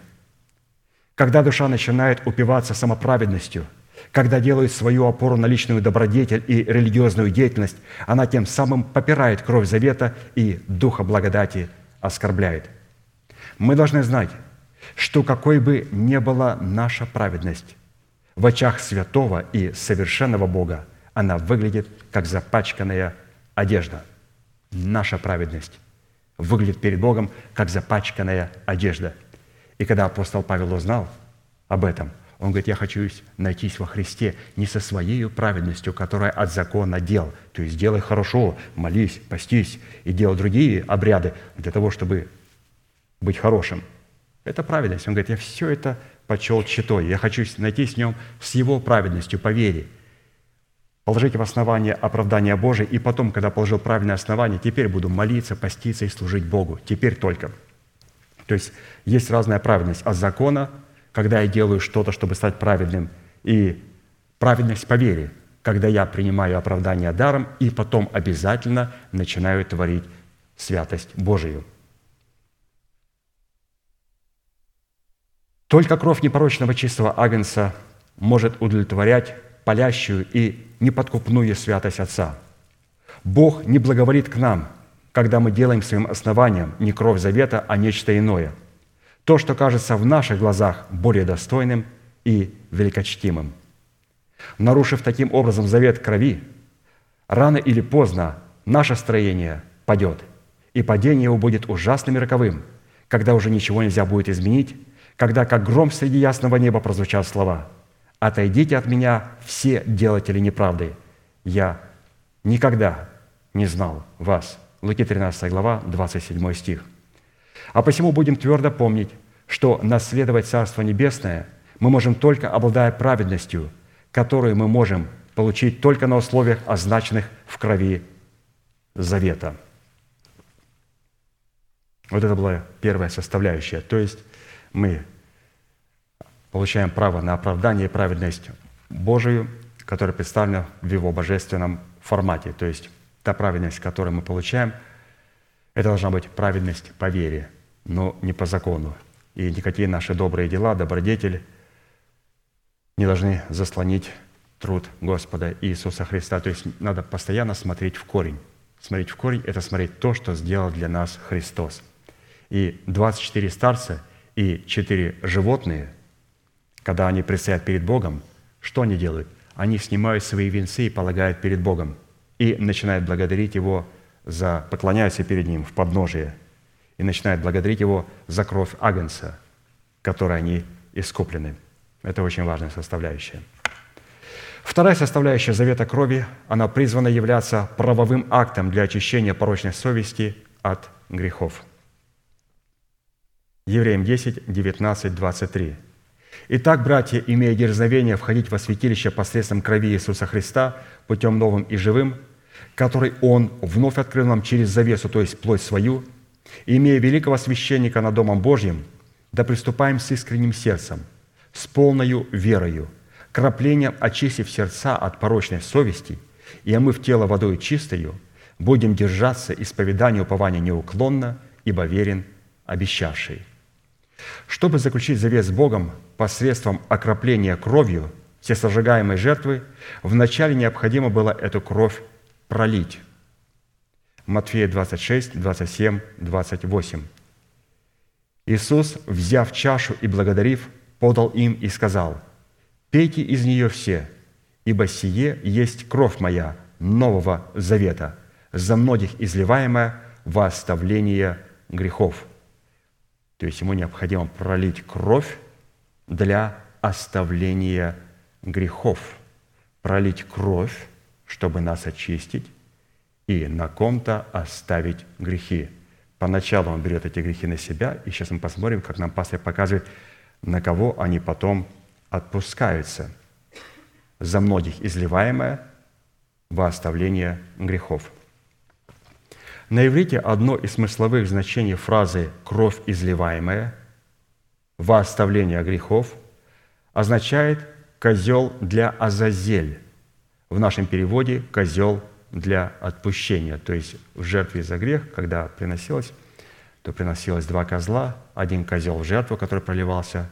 Когда душа начинает упиваться самоправедностью, когда делает свою опору на личную добродетель и религиозную деятельность, она тем самым попирает кровь завета и духа благодати оскорбляет. Мы должны знать, что какой бы ни была наша праведность, в очах святого и совершенного Бога она выглядит как запачканная одежда. Наша праведность выглядит перед Богом как запачканная одежда. И когда апостол Павел узнал об этом, он говорит, я хочу найтись во Христе не со своей праведностью, которая от закона дел. То есть делай хорошо, молись, постись и делай другие обряды для того, чтобы быть хорошим. Это праведность. Он говорит, я все это почел читой. Я хочу найти с нем с его праведностью по вере. Положите в основание оправдания Божие, и потом, когда положил правильное основание, теперь буду молиться, поститься и служить Богу. Теперь только. То есть есть разная праведность от закона, когда я делаю что-то, чтобы стать праведным, и праведность по вере, когда я принимаю оправдание даром и потом обязательно начинаю творить святость Божию – Только кровь непорочного чистого агнца может удовлетворять палящую и неподкупную святость Отца. Бог не благоволит к нам, когда мы делаем своим основанием не кровь завета, а нечто иное. То, что кажется в наших глазах более достойным и великочтимым. Нарушив таким образом завет крови, рано или поздно наше строение падет, и падение его будет ужасным и роковым, когда уже ничего нельзя будет изменить, когда как гром среди ясного неба прозвучат слова «Отойдите от меня, все делатели неправды, я никогда не знал вас». Луки 13 глава, 27 стих. А посему будем твердо помнить, что наследовать Царство Небесное мы можем только обладая праведностью, которую мы можем получить только на условиях, означенных в крови завета. Вот это была первая составляющая. То есть мы получаем право на оправдание и праведность Божию, которая представлена в Его божественном формате. То есть та праведность, которую мы получаем, это должна быть праведность по вере, но не по закону. И никакие наши добрые дела, добродетели не должны заслонить труд Господа Иисуса Христа. То есть надо постоянно смотреть в корень. Смотреть в корень – это смотреть то, что сделал для нас Христос. И 24 старца – и четыре животные, когда они предстоят перед Богом, что они делают? Они снимают свои венцы и полагают перед Богом и начинают благодарить Его за, поклоняются перед Ним в подножие и начинают благодарить Его за кровь Агнца, которой они искуплены. Это очень важная составляющая. Вторая составляющая завета крови, она призвана являться правовым актом для очищения порочной совести от грехов – Евреям 10, 19, 23. «Итак, братья, имея дерзновение входить во святилище посредством крови Иисуса Христа путем новым и живым, который Он вновь открыл нам через завесу, то есть плоть свою, имея великого священника над Домом Божьим, да приступаем с искренним сердцем, с полною верою, краплением очистив сердца от порочной совести и омыв тело водой чистою, будем держаться исповедания упования неуклонно, ибо верен обещавший». Чтобы заключить завет с Богом посредством окропления кровью всесожигаемой жертвы, вначале необходимо было эту кровь пролить. Матфея 26, 27, 28. Иисус, взяв чашу и благодарив, подал им и сказал, «Пейте из нее все, ибо сие есть кровь моя нового завета, за многих изливаемая во оставление грехов». То есть ему необходимо пролить кровь для оставления грехов. Пролить кровь, чтобы нас очистить, и на ком-то оставить грехи. Поначалу он берет эти грехи на себя, и сейчас мы посмотрим, как нам пастор показывает, на кого они потом отпускаются. За многих изливаемое во оставление грехов – на иврите одно из смысловых значений фразы «кровь изливаемая» во оставление грехов означает «козел для Азазель». В нашем переводе «козел для отпущения». То есть в жертве за грех, когда приносилось, то приносилось два козла, один козел в жертву, который проливался,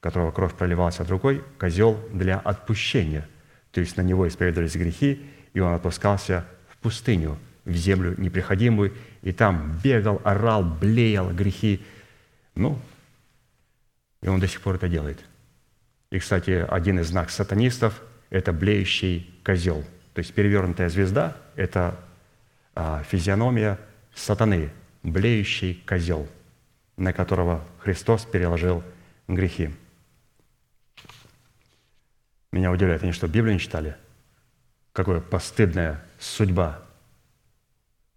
которого кровь проливалась, а другой – козел для отпущения. То есть на него исповедовались грехи, и он отпускался в пустыню, в землю неприходимую, и там бегал, орал, блеял грехи. Ну, и он до сих пор это делает. И, кстати, один из знаков сатанистов – это блеющий козел. То есть перевернутая звезда – это а, физиономия сатаны, блеющий козел, на которого Христос переложил грехи. Меня удивляет, они что, Библию не читали? Какая постыдная судьба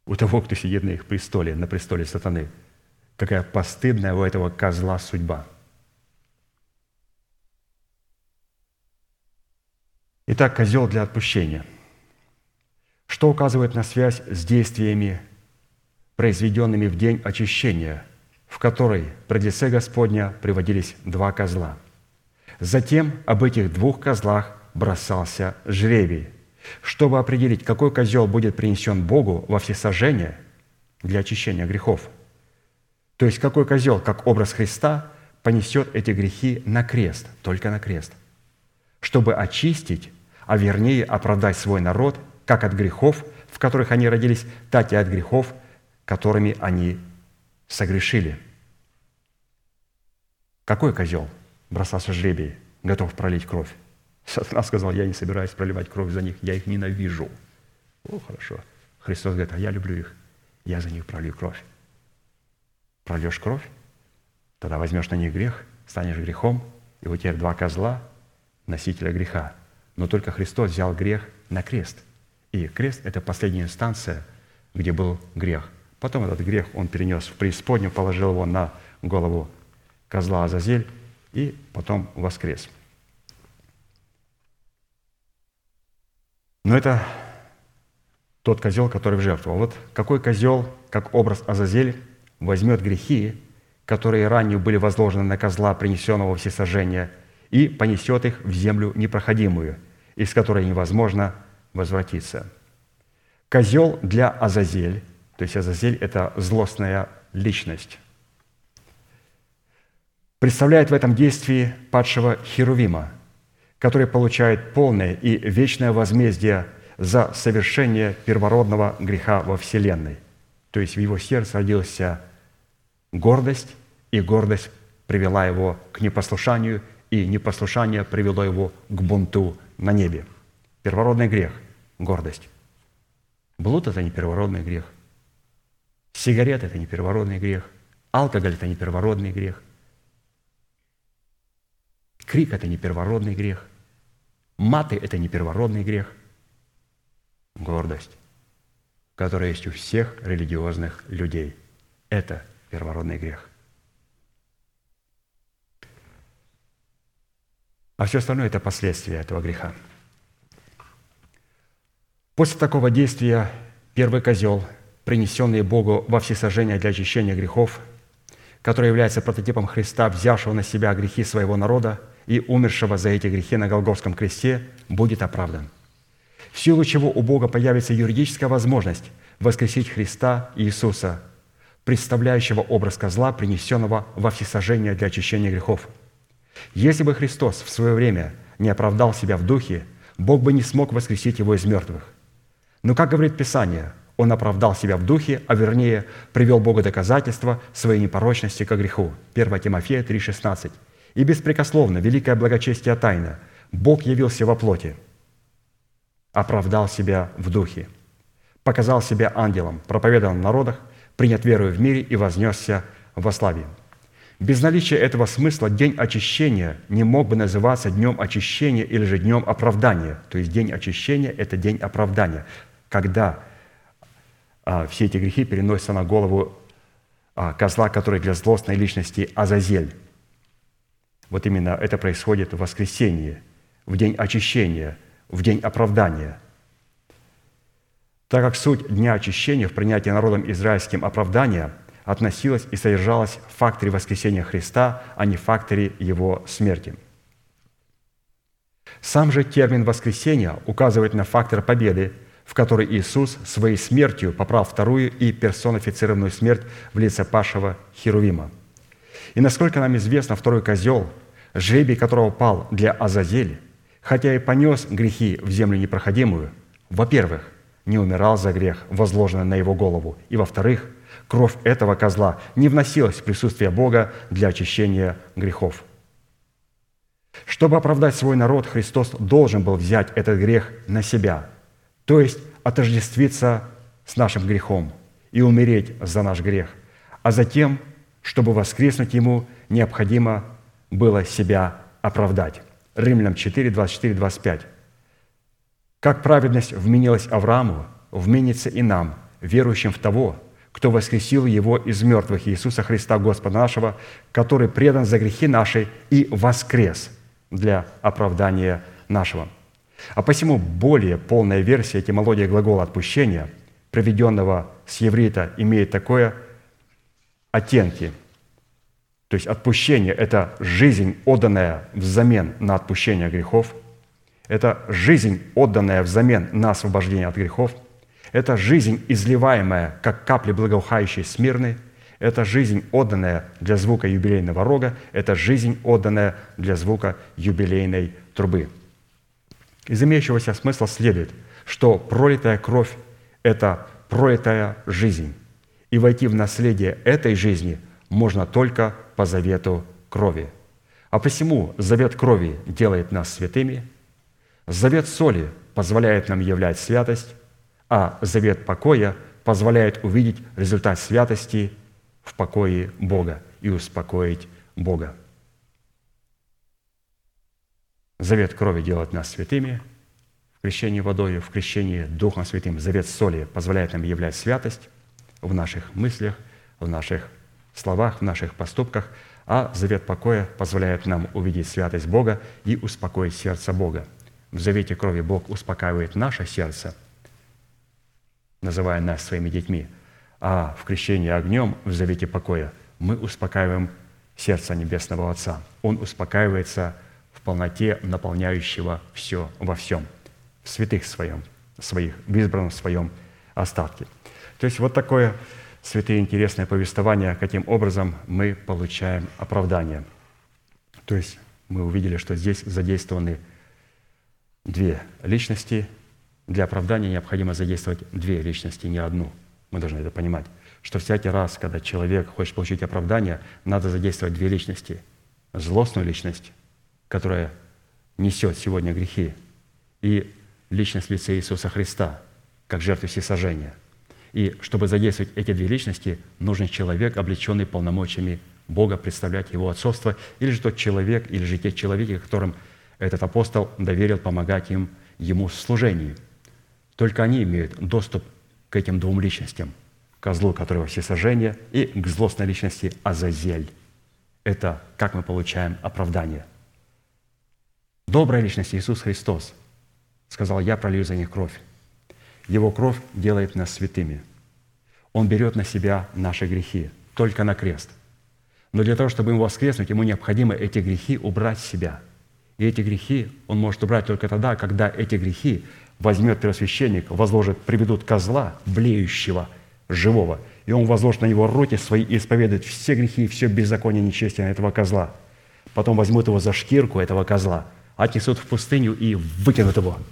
у того, кто сидит на их престоле, на престоле сатаны. Какая постыдная у этого козла судьба. Итак, козел для отпущения. Что указывает на связь с действиями, произведенными в день очищения, в которой при лице Господня приводились два козла. Затем об этих двух козлах бросался жребий – чтобы определить, какой козел будет принесен Богу во всесожжение для очищения грехов. То есть какой козел, как образ Христа, понесет эти грехи на крест, только на крест, чтобы очистить, а вернее оправдать свой народ как от грехов, в которых они родились, так и от грехов, которыми они согрешили. Какой козел бросался жребий, готов пролить кровь? Сатана сказал, я не собираюсь проливать кровь за них, я их ненавижу. О, хорошо. Христос говорит, а я люблю их, я за них пролью кровь. Прольешь кровь, тогда возьмешь на них грех, станешь грехом, и у тебя два козла, носителя греха. Но только Христос взял грех на крест. И крест – это последняя инстанция, где был грех. Потом этот грех он перенес в преисподнюю, положил его на голову козла Азазель и потом воскрес – Но это тот козел, который в жертву. Вот какой козел, как образ Азазель, возьмет грехи, которые ранее были возложены на козла, принесенного всесожжения, и понесет их в землю непроходимую, из которой невозможно возвратиться. Козел для Азазель, то есть Азазель – это злостная личность, представляет в этом действии падшего Херувима – который получает полное и вечное возмездие за совершение первородного греха во Вселенной. То есть в его сердце родилась гордость, и гордость привела его к непослушанию, и непослушание привело его к бунту на небе. Первородный грех – гордость. Блуд – это не первородный грех. Сигарет – это не первородный грех. Алкоголь – это не первородный грех. Крик – это не первородный грех. Маты – это не первородный грех. Гордость, которая есть у всех религиозных людей. Это первородный грех. А все остальное – это последствия этого греха. После такого действия первый козел, принесенный Богу во всесожжение для очищения грехов, который является прототипом Христа, взявшего на себя грехи своего народа и умершего за эти грехи на Голгофском кресте, будет оправдан. В силу чего у Бога появится юридическая возможность воскресить Христа Иисуса, представляющего образ козла, принесенного во всесожжение для очищения грехов. Если бы Христос в свое время не оправдал себя в духе, Бог бы не смог воскресить его из мертвых. Но, как говорит Писание, он оправдал себя в духе, а вернее привел Богу доказательства своей непорочности к греху. 1 Тимофея 3,16. «И беспрекословно, великое благочестие тайна, Бог явился во плоти, оправдал себя в духе, показал себя ангелом, проповедовал в народах, принят верою в мире и вознесся во славе». Без наличия этого смысла день очищения не мог бы называться днем очищения или же днем оправдания. То есть день очищения – это день оправдания, когда а, все эти грехи переносятся на голову а, козла, который для злостной личности Азазель. Вот именно это происходит в воскресенье, в день очищения, в день оправдания. Так как суть дня очищения в принятии народом израильским оправдания относилась и содержалась в факторе воскресения Христа, а не в факторе Его смерти. Сам же термин «воскресение» указывает на фактор победы – в которой Иисус своей смертью поправ вторую и персонифицированную смерть в лице Пашего Херувима. И насколько нам известно, второй козел жребий которого пал для Азазели, хотя и понес грехи в землю непроходимую, во-первых, не умирал за грех, возложенный на его голову, и, во-вторых, кровь этого козла не вносилась в присутствие Бога для очищения грехов. Чтобы оправдать свой народ, Христос должен был взять этот грех на себя, то есть отождествиться с нашим грехом и умереть за наш грех, а затем, чтобы воскреснуть Ему, необходимо было себя оправдать. Римлянам 4, 24, 25. Как праведность вменилась Аврааму, вменится и нам, верующим в того, кто воскресил Его из мертвых, Иисуса Христа, Господа нашего, который предан за грехи наши и воскрес для оправдания нашего. А посему более полная версия этимологии глагола «отпущения», приведенного с еврита, имеет такое оттенки – то есть отпущение – это жизнь, отданная взамен на отпущение грехов. Это жизнь, отданная взамен на освобождение от грехов. Это жизнь, изливаемая, как капли благоухающей смирны. Это жизнь, отданная для звука юбилейного рога. Это жизнь, отданная для звука юбилейной трубы. Из имеющегося смысла следует, что пролитая кровь – это пролитая жизнь. И войти в наследие этой жизни можно только по завету крови. А посему завет крови делает нас святыми, завет соли позволяет нам являть святость, а завет покоя позволяет увидеть результат святости в покое Бога и успокоить Бога. Завет крови делает нас святыми, в крещении водой, в крещении Духом Святым. Завет соли позволяет нам являть святость в наших мыслях, в наших словах, в наших поступках, а завет покоя позволяет нам увидеть святость Бога и успокоить сердце Бога. В завете крови Бог успокаивает наше сердце, называя нас своими детьми, а в крещении огнем, в завете покоя, мы успокаиваем сердце Небесного Отца. Он успокаивается в полноте наполняющего все во всем, в святых своем, своих, в избранном своем остатке. То есть вот такое святые интересное повествование, каким образом мы получаем оправдание. То есть мы увидели, что здесь задействованы две личности. Для оправдания необходимо задействовать две личности, не одну. Мы должны это понимать. Что всякий раз, когда человек хочет получить оправдание, надо задействовать две личности. Злостную личность, которая несет сегодня грехи, и личность в лице Иисуса Христа, как жертву всесожжения – и чтобы задействовать эти две личности, нужен человек, облеченный полномочиями Бога, представлять Его отцовство, или же тот человек, или же те человеки, которым этот апостол доверил помогать им Ему в служении. Только они имеют доступ к этим двум личностям, козлу, которого всесожжение, и к злостной личности Азазель. Это как мы получаем оправдание. Добрая личность Иисус Христос сказал, «Я пролью за них кровь». Его кровь делает нас святыми. Он берет на себя наши грехи только на крест. Но для того, чтобы ему воскреснуть, ему необходимо эти грехи убрать с себя. И эти грехи он может убрать только тогда, когда эти грехи возьмет первосвященник, возложит, приведут козла, блеющего, живого, и он возложит на него руки свои и исповедует все грехи и все беззаконие нечестия этого козла. Потом возьмут его за шкирку этого козла, отнесут в пустыню и выкинут его –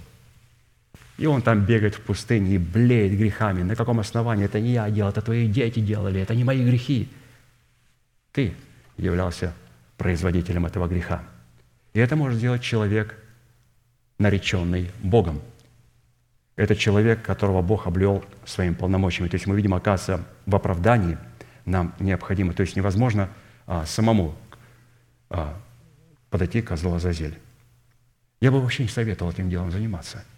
и он там бегает в пустыне и блеет грехами. На каком основании? Это не я делал, это твои дети делали, это не мои грехи. Ты являлся производителем этого греха. И это может сделать человек, нареченный Богом. Это человек, которого Бог облел своим полномочиями. То есть мы видим, оказывается, в оправдании нам необходимо, то есть невозможно а, самому а, подойти к козлу Азазель. Я бы вообще не советовал этим делом заниматься –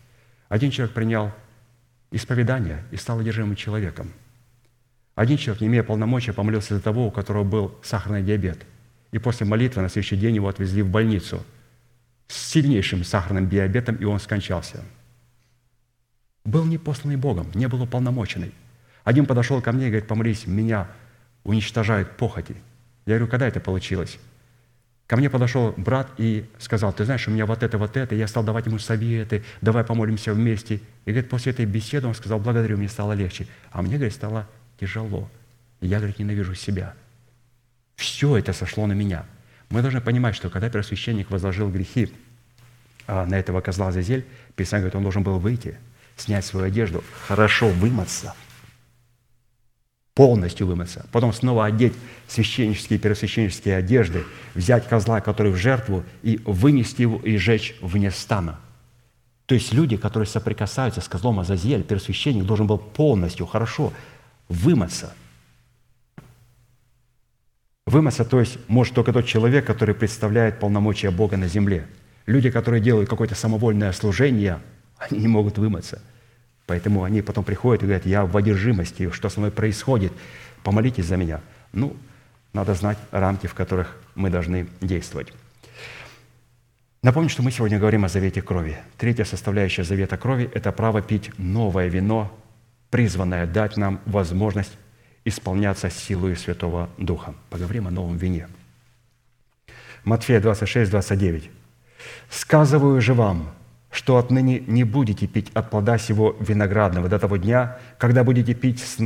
один человек принял исповедание и стал одержимым человеком. Один человек, не имея полномочия, помолился за того, у которого был сахарный диабет. И после молитвы на следующий день его отвезли в больницу с сильнейшим сахарным диабетом, и он скончался. Был не посланный Богом, не был уполномоченный. Один подошел ко мне и говорит, помолись, меня уничтожают похоти. Я говорю, когда это получилось? Ко мне подошел брат и сказал, ты знаешь, у меня вот это, вот это. я стал давать ему советы, давай помолимся вместе. И говорит, после этой беседы он сказал, благодарю, мне стало легче. А мне, говорит, стало тяжело. Я, говорит, ненавижу себя. Все это сошло на меня. Мы должны понимать, что когда первосвященник возложил грехи а, на этого козла Зазель, Писание говорит, он должен был выйти, снять свою одежду, хорошо вымыться, полностью вымыться, потом снова одеть священнические и первосвященнические одежды, взять козла, который в жертву, и вынести его и сжечь вне стана. То есть люди, которые соприкасаются с козлом Азазель, первосвященник должен был полностью, хорошо вымыться – Вымыться, то есть, может только тот человек, который представляет полномочия Бога на земле. Люди, которые делают какое-то самовольное служение, они не могут вымыться. Поэтому они потом приходят и говорят, я в одержимости, что со мной происходит, помолитесь за меня. Ну, надо знать рамки, в которых мы должны действовать. Напомню, что мы сегодня говорим о завете крови. Третья составляющая завета крови – это право пить новое вино, призванное дать нам возможность исполняться силой Святого Духа. Поговорим о новом вине. Матфея 26, 29. «Сказываю же вам, что отныне не будете пить от плода сего виноградного до того дня, когда будете пить, с,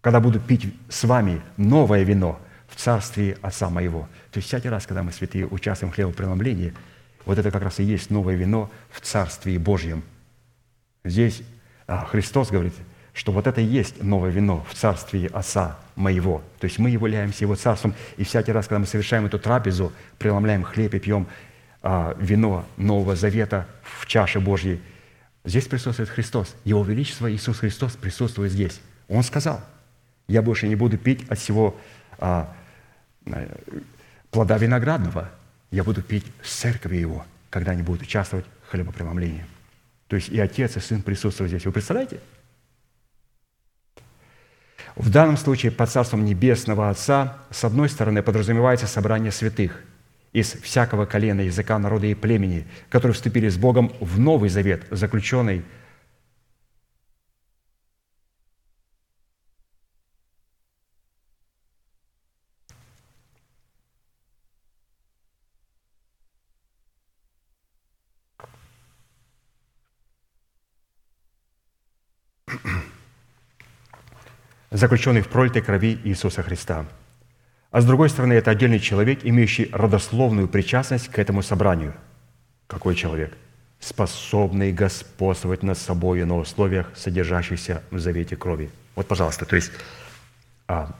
когда буду пить с вами новое вино в царстве Отца моего». То есть всякий раз, когда мы, святые, участвуем в хлебопреломлении, вот это как раз и есть новое вино в Царстве Божьем. Здесь а, Христос говорит – что вот это и есть новое вино в царстве Отца моего. То есть мы являемся Его царством, и всякий раз, когда мы совершаем эту трапезу, преломляем хлеб и пьем вино Нового Завета в чаше Божьей, здесь присутствует Христос. Его Величество Иисус Христос присутствует здесь. Он сказал, я больше не буду пить от всего а, э, плода виноградного, я буду пить с церкви Его, когда они будут участвовать в хлебопреломлении. То есть и Отец, и Сын присутствуют здесь. Вы представляете? В данном случае под Царством Небесного Отца с одной стороны подразумевается собрание святых из всякого колена, языка, народа и племени, которые вступили с Богом в Новый Завет, заключенный заключенный в пролитой крови Иисуса Христа. А с другой стороны, это отдельный человек, имеющий родословную причастность к этому собранию. Какой человек? Способный господствовать над собой на условиях, содержащихся в завете крови. Вот, пожалуйста, то есть а,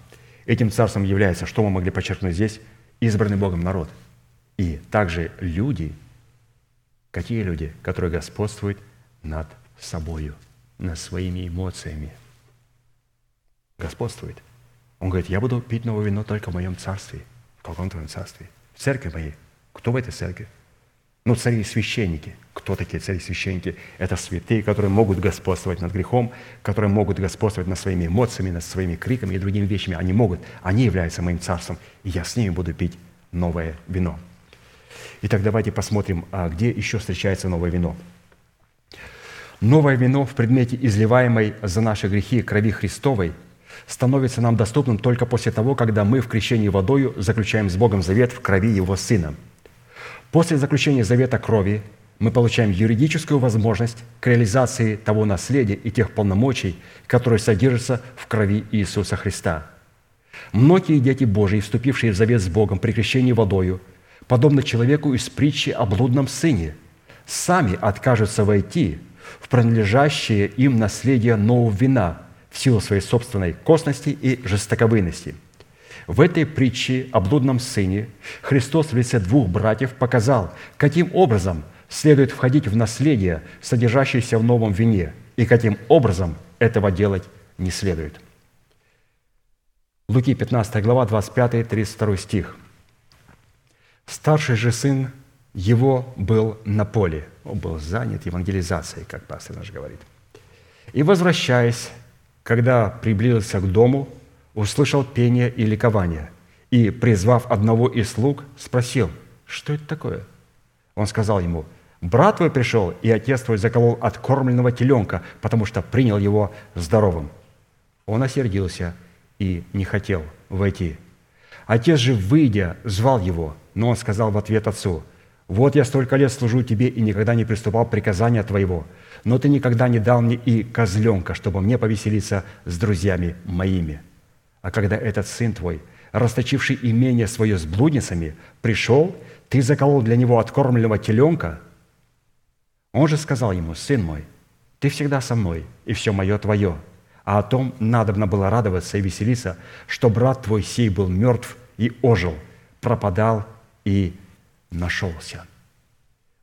этим царством является, что мы могли подчеркнуть здесь, избранный Богом народ. И также люди, какие люди, которые господствуют над собою, над своими эмоциями – господствует. Он говорит, я буду пить новое вино только в моем царстве. В каком твоем царстве? В церкви моей. Кто в этой церкви? Ну, цари и священники. Кто такие цари и священники? Это святые, которые могут господствовать над грехом, которые могут господствовать над своими эмоциями, над своими криками и другими вещами. Они могут, они являются моим царством, и я с ними буду пить новое вино. Итак, давайте посмотрим, а где еще встречается новое вино. Новое вино в предмете изливаемой за наши грехи крови Христовой – становится нам доступным только после того, когда мы в крещении водою заключаем с Богом завет в крови Его Сына. После заключения завета крови мы получаем юридическую возможность к реализации того наследия и тех полномочий, которые содержатся в крови Иисуса Христа. Многие дети Божьи, вступившие в завет с Богом при крещении водою, подобно человеку из притчи о блудном сыне, сами откажутся войти в принадлежащее им наследие нового вина – в силу своей собственной косности и жестоковыности. В этой притче о блудном сыне Христос в лице двух братьев показал, каким образом следует входить в наследие, содержащееся в новом вине, и каким образом этого делать не следует. Луки 15 глава, 25-32 стих. «Старший же сын его был на поле». Он был занят евангелизацией, как пастор наш говорит. «И, возвращаясь, когда приблизился к дому, услышал пение и ликование, и, призвав одного из слуг, спросил, что это такое? Он сказал ему, брат твой пришел, и отец твой заколол откормленного теленка, потому что принял его здоровым. Он осердился и не хотел войти. Отец же, выйдя, звал его, но он сказал в ответ отцу, «Вот я столько лет служу тебе и никогда не приступал приказания твоего, но ты никогда не дал мне и козленка, чтобы мне повеселиться с друзьями моими. А когда этот сын твой, расточивший имение свое с блудницами, пришел, ты заколол для него откормленного теленка? Он же сказал ему, сын мой, ты всегда со мной, и все мое твое. А о том надобно было радоваться и веселиться, что брат твой сей был мертв и ожил, пропадал и нашелся.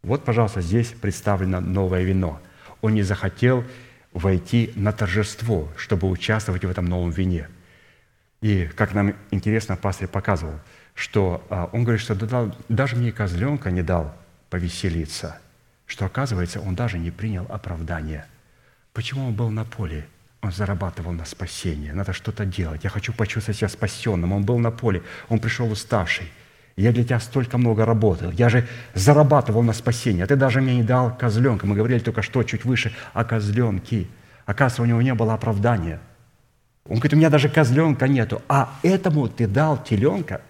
Вот, пожалуйста, здесь представлено новое вино. Он не захотел войти на торжество, чтобы участвовать в этом новом вине. И, как нам интересно, пастор показывал, что а, он говорит, что даже мне козленка не дал повеселиться, что, оказывается, он даже не принял оправдания. Почему он был на поле? Он зарабатывал на спасение. Надо что-то делать. Я хочу почувствовать себя спасенным. Он был на поле. Он пришел уставший. Я для тебя столько много работал. Я же зарабатывал на спасение. А ты даже мне не дал козленка. Мы говорили только что чуть выше о козленке. Оказывается, у него не было оправдания. Он говорит, у меня даже козленка нету. А этому ты дал теленка.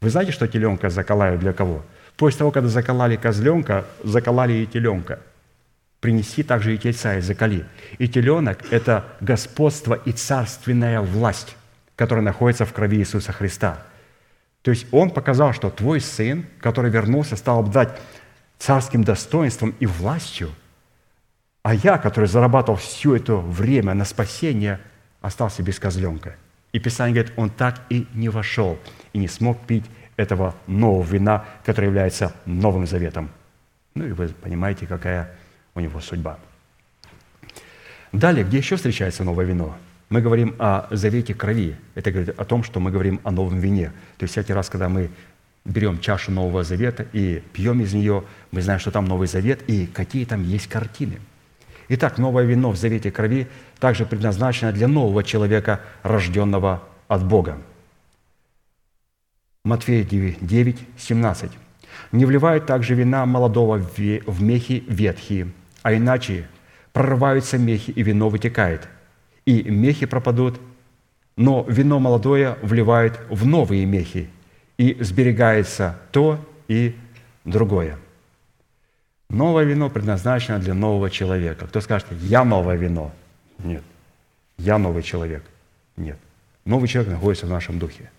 Вы знаете, что теленка заколают для кого? После того, когда закололи козленка, закололи и теленка. Принеси также и тельца и заколи. И теленок – это господство и царственная власть, которая находится в крови Иисуса Христа – то есть он показал, что твой сын, который вернулся, стал обладать царским достоинством и властью, а я, который зарабатывал все это время на спасение, остался без козленка. И Писание говорит, он так и не вошел и не смог пить этого нового вина, которое является Новым Заветом. Ну и вы понимаете, какая у него судьба. Далее, где еще встречается новое вино – мы говорим о завете крови. Это говорит о том, что мы говорим о новом вине. То есть всякий раз, когда мы берем чашу Нового Завета и пьем из нее, мы знаем, что там Новый Завет и какие там есть картины. Итак, новое вино в завете крови также предназначено для нового человека, рожденного от Бога. Матфея 9, 17. «Не вливают также вина молодого в мехи ветхие, а иначе прорываются мехи, и вино вытекает, и мехи пропадут, но вино молодое вливают в новые мехи, и сберегается то и другое. Новое вино предназначено для нового человека. Кто скажет, я новое вино? Нет. Я новый человек? Нет. Новый человек находится в нашем духе.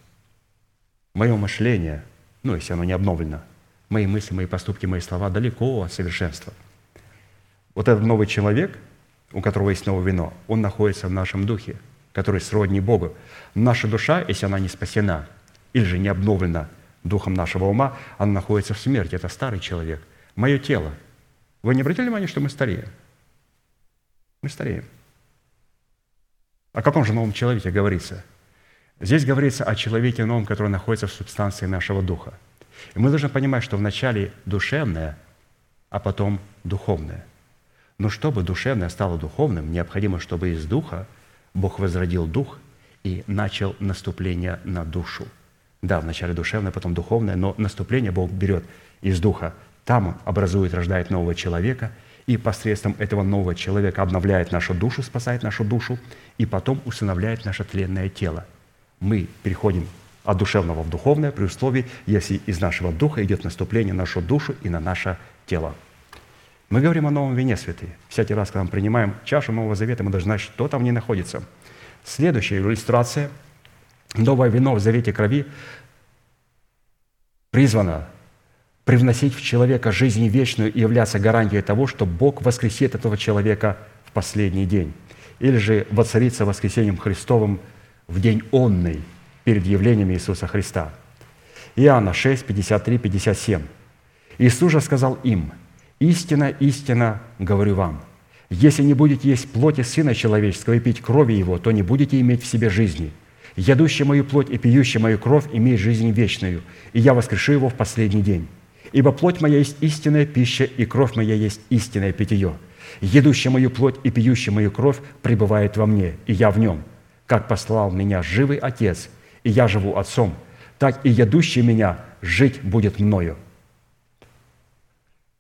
Мое мышление, ну, если оно не обновлено, мои мысли, мои поступки, мои слова далеко от совершенства. Вот этот новый человек – у которого есть новое вино, он находится в нашем духе, который сродни Богу. Наша душа, если она не спасена или же не обновлена духом нашего ума, она находится в смерти. Это старый человек. Мое тело. Вы не обратили внимание, что мы стареем? Мы стареем. О каком же новом человеке говорится? Здесь говорится о человеке новом, который находится в субстанции нашего духа. И мы должны понимать, что вначале душевное, а потом духовное – но чтобы душевное стало духовным, необходимо, чтобы из духа Бог возродил дух и начал наступление на душу. Да, вначале душевное, потом духовное, но наступление Бог берет из духа. Там образует, рождает нового человека, и посредством этого нового человека обновляет нашу душу, спасает нашу душу, и потом усыновляет наше тленное тело. Мы переходим от душевного в духовное при условии, если из нашего духа идет наступление на нашу душу и на наше тело. Мы говорим о новом вине, святые. Всякий раз, когда мы принимаем чашу Нового Завета, мы должны знать, что там в ней находится. Следующая иллюстрация. Новое вино в Завете крови призвано привносить в человека жизнь вечную и являться гарантией того, что Бог воскресит этого человека в последний день. Или же воцарится воскресением Христовым в день онный перед явлением Иисуса Христа. Иоанна 6, 53, 57. Иисус же сказал им – Истина, истина, говорю вам, если не будете есть плоти Сына Человеческого и пить крови Его, то не будете иметь в себе жизни. Ядущий мою плоть и пьющий мою кровь имеет жизнь вечную, и я воскрешу его в последний день. Ибо плоть моя есть истинная пища, и кровь моя есть истинное питье. Едущий мою плоть и пьющий мою кровь пребывает во мне, и я в нем. Как послал меня живый Отец, и я живу Отцом, так и ядущий меня жить будет мною.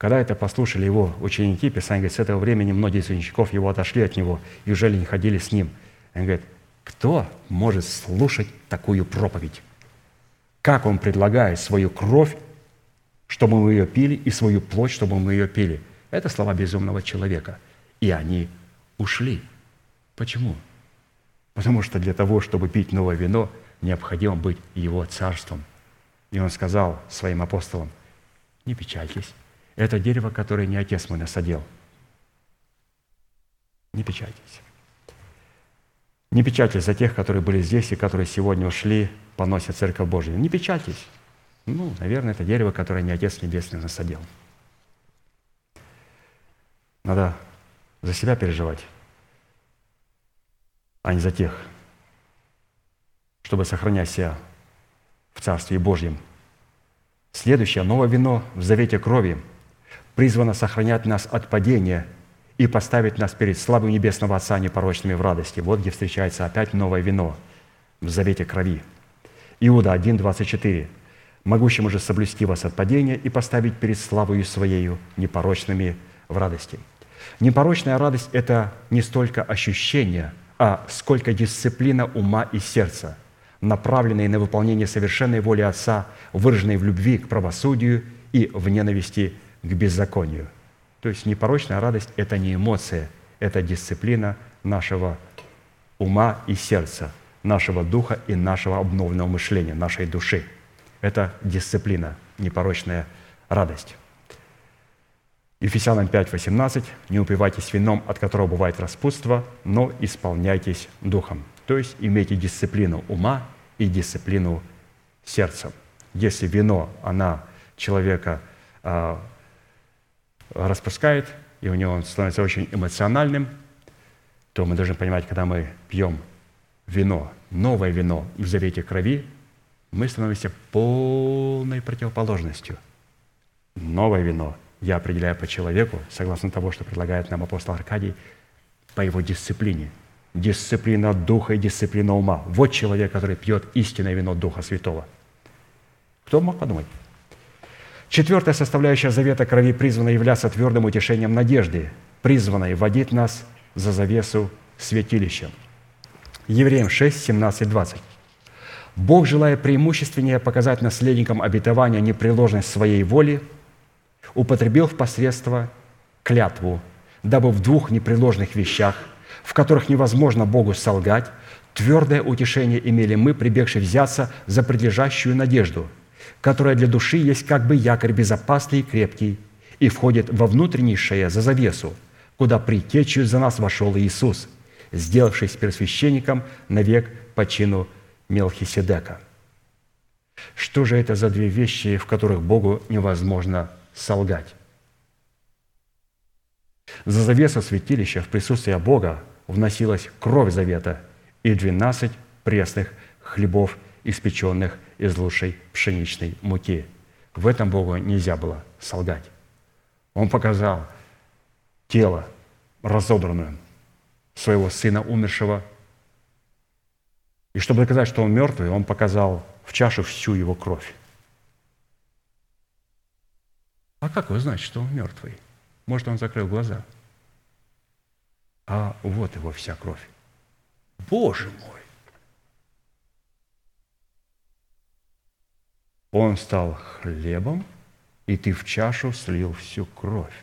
Когда это послушали его ученики, Писание говорит, с этого времени многие из учеников его отошли от него и уже не ходили с ним. Он говорит, кто может слушать такую проповедь? Как он предлагает свою кровь, чтобы мы ее пили, и свою плоть, чтобы мы ее пили? Это слова безумного человека. И они ушли. Почему? Потому что для того, чтобы пить новое вино, необходимо быть Его царством. И Он сказал своим апостолам, не печальтесь, это дерево, которое не Отец мой насадил. Не печальтесь. Не печальтесь за тех, которые были здесь и которые сегодня ушли, поносят Церковь Божию. Не печальтесь. Ну, наверное, это дерево, которое не Отец Небесный насадил. Надо за себя переживать, а не за тех, чтобы сохранять себя в Царстве Божьем. Следующее, новое вино в завете крови призвано сохранять нас от падения и поставить нас перед славой Небесного Отца непорочными в радости. Вот где встречается опять новое вино в завете крови. Иуда 1, 24. «Могущему же соблюсти вас от падения и поставить перед славою Своею непорочными в радости». Непорочная радость – это не столько ощущение, а сколько дисциплина ума и сердца, направленные на выполнение совершенной воли Отца, выраженной в любви к правосудию и в ненависти к беззаконию. То есть непорочная радость – это не эмоция, это дисциплина нашего ума и сердца, нашего духа и нашего обновленного мышления, нашей души. Это дисциплина, непорочная радость. Ефесянам 5, 18. «Не упивайтесь вином, от которого бывает распутство, но исполняйтесь духом». То есть имейте дисциплину ума и дисциплину сердца. Если вино, она человека э, распускает, и у него он становится очень эмоциональным, то мы должны понимать, когда мы пьем вино, новое вино в завете крови, мы становимся полной противоположностью. Новое вино – я определяю по человеку, согласно того, что предлагает нам апостол Аркадий, по его дисциплине. Дисциплина духа и дисциплина ума. Вот человек, который пьет истинное вино Духа Святого. Кто мог подумать? Четвертая составляющая завета крови призвана являться твердым утешением надежды, призванной водить нас за завесу святилища. Евреям 6, 17, 20. Бог, желая преимущественнее показать наследникам обетования непреложность своей воли, употребил в посредство клятву, дабы в двух непреложных вещах, в которых невозможно Богу солгать, твердое утешение имели мы, прибегшие взяться за предлежащую надежду, которая для души есть как бы якорь безопасный и крепкий, и входит во внутреннейшее за завесу, куда притечью за нас вошел Иисус, сделавшись первосвященником навек по чину Мелхиседека. Что же это за две вещи, в которых Богу невозможно солгать. За завесу святилища в присутствие Бога вносилась кровь завета и двенадцать пресных хлебов, испеченных из лучшей пшеничной муки. В этом Богу нельзя было солгать. Он показал тело разодранное своего сына умершего. И чтобы доказать, что он мертвый, он показал в чашу всю его кровь. А как вы знаете, что он мертвый? Может, он закрыл глаза? А вот его вся кровь. Боже мой! Он стал хлебом, и ты в чашу слил всю кровь.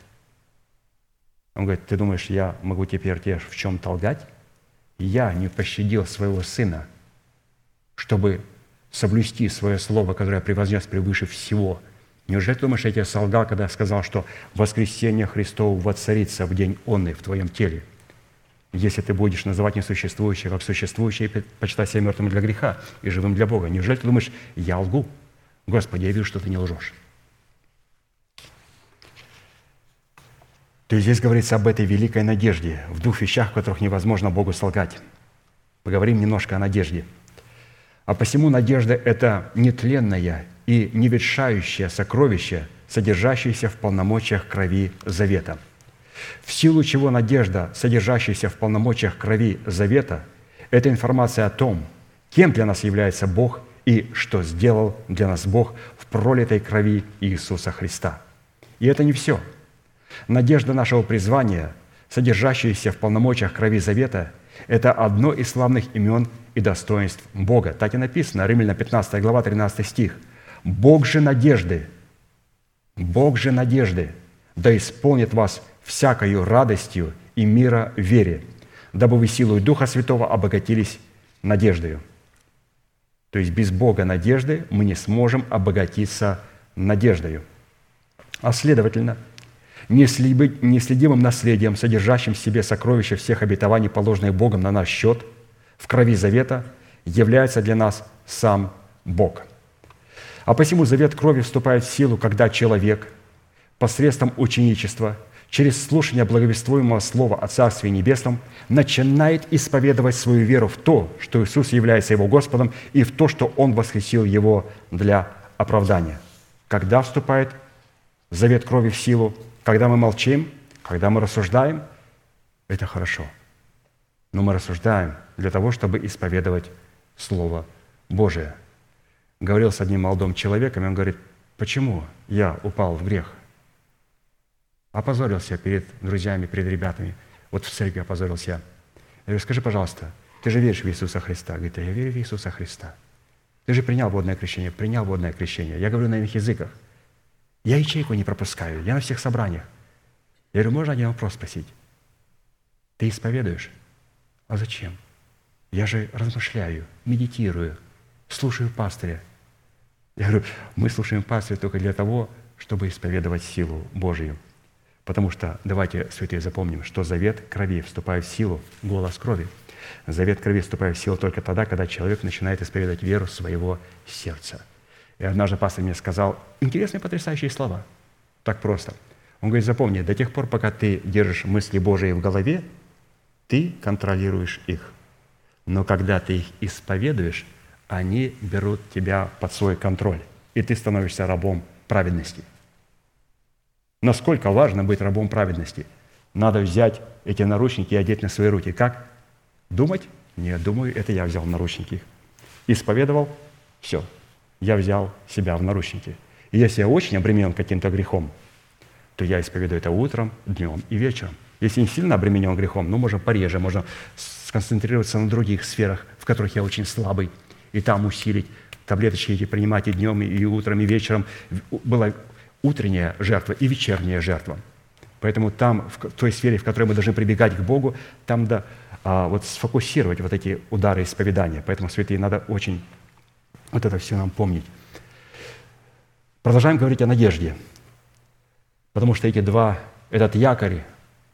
Он говорит, ты думаешь, я могу теперь тебе в чем толгать? Я не пощадил своего сына, чтобы соблюсти свое слово, которое я превознес превыше всего – Неужели ты думаешь, я тебе солгал, когда сказал, что воскресение Христово воцарится в день он и в твоем теле? Если ты будешь называть несуществующее как существующее, почитай себя мертвым для греха и живым для Бога. Неужели ты думаешь, я лгу? Господи, я вижу, что ты не лжешь. То есть здесь говорится об этой великой надежде, в двух вещах, в которых невозможно Богу солгать. Поговорим немножко о надежде. А посему надежда – это нетленная и невершающее сокровище, содержащееся в полномочиях крови завета. В силу чего надежда, содержащаяся в полномочиях крови завета, это информация о том, кем для нас является Бог и что сделал для нас Бог в пролитой крови Иисуса Христа. И это не все. Надежда нашего призвания, содержащаяся в полномочиях крови завета, это одно из славных имен и достоинств Бога. Так и написано, Римляна 15 глава, 13 стих – Бог же надежды, Бог же надежды, да исполнит вас всякою радостью и мира вере, дабы вы силой Духа Святого обогатились надеждою. То есть без Бога надежды мы не сможем обогатиться надеждою. А следовательно, неследимым наследием, содержащим в себе сокровища всех обетований, положенных Богом на наш счет, в крови завета, является для нас сам Бог. А посему завет крови вступает в силу, когда человек посредством ученичества – через слушание благовествуемого слова о Царстве Небесном начинает исповедовать свою веру в то, что Иисус является Его Господом, и в то, что Он воскресил Его для оправдания. Когда вступает завет крови в силу? Когда мы молчим? Когда мы рассуждаем? Это хорошо. Но мы рассуждаем для того, чтобы исповедовать Слово Божие. Говорил с одним молодым человеком, и он говорит, почему я упал в грех? Опозорился перед друзьями, перед ребятами. Вот в церкви опозорился. Я говорю, скажи, пожалуйста, ты же веришь в Иисуса Христа? Говорит, я верю в Иисуса Христа. Ты же принял водное крещение, принял водное крещение. Я говорю на иных языках. Я ячейку не пропускаю, я на всех собраниях. Я говорю, можно один вопрос спросить? Ты исповедуешь? А зачем? Я же размышляю, медитирую, слушаю пастыря. Я говорю, мы слушаем пастыря только для того, чтобы исповедовать силу Божию – Потому что, давайте, святые, запомним, что завет крови вступает в силу, голос крови. Завет крови вступает в силу только тогда, когда человек начинает исповедовать веру своего сердца. И однажды пастор мне сказал интересные, потрясающие слова. Так просто. Он говорит, запомни, до тех пор, пока ты держишь мысли Божии в голове, ты контролируешь их. Но когда ты их исповедуешь, они берут тебя под свой контроль, и ты становишься рабом праведности. Насколько важно быть рабом праведности? Надо взять эти наручники и одеть на свои руки. Как? Думать? Нет, думаю, это я взял наручники. Исповедовал? Все. Я взял себя в наручники. И если я очень обременен каким-то грехом, то я исповедую это утром, днем и вечером. Если не сильно обременен грехом, ну, можно пореже, можно сконцентрироваться на других сферах, в которых я очень слабый, и там усилить, таблеточки эти принимать и днем, и утром, и вечером. Было утренняя жертва и вечерняя жертва. Поэтому там, в той сфере, в которой мы должны прибегать к Богу, там да, а, вот сфокусировать вот эти удары исповедания. Поэтому, святые, надо очень вот это все нам помнить. Продолжаем говорить о надежде. Потому что эти два, этот якорь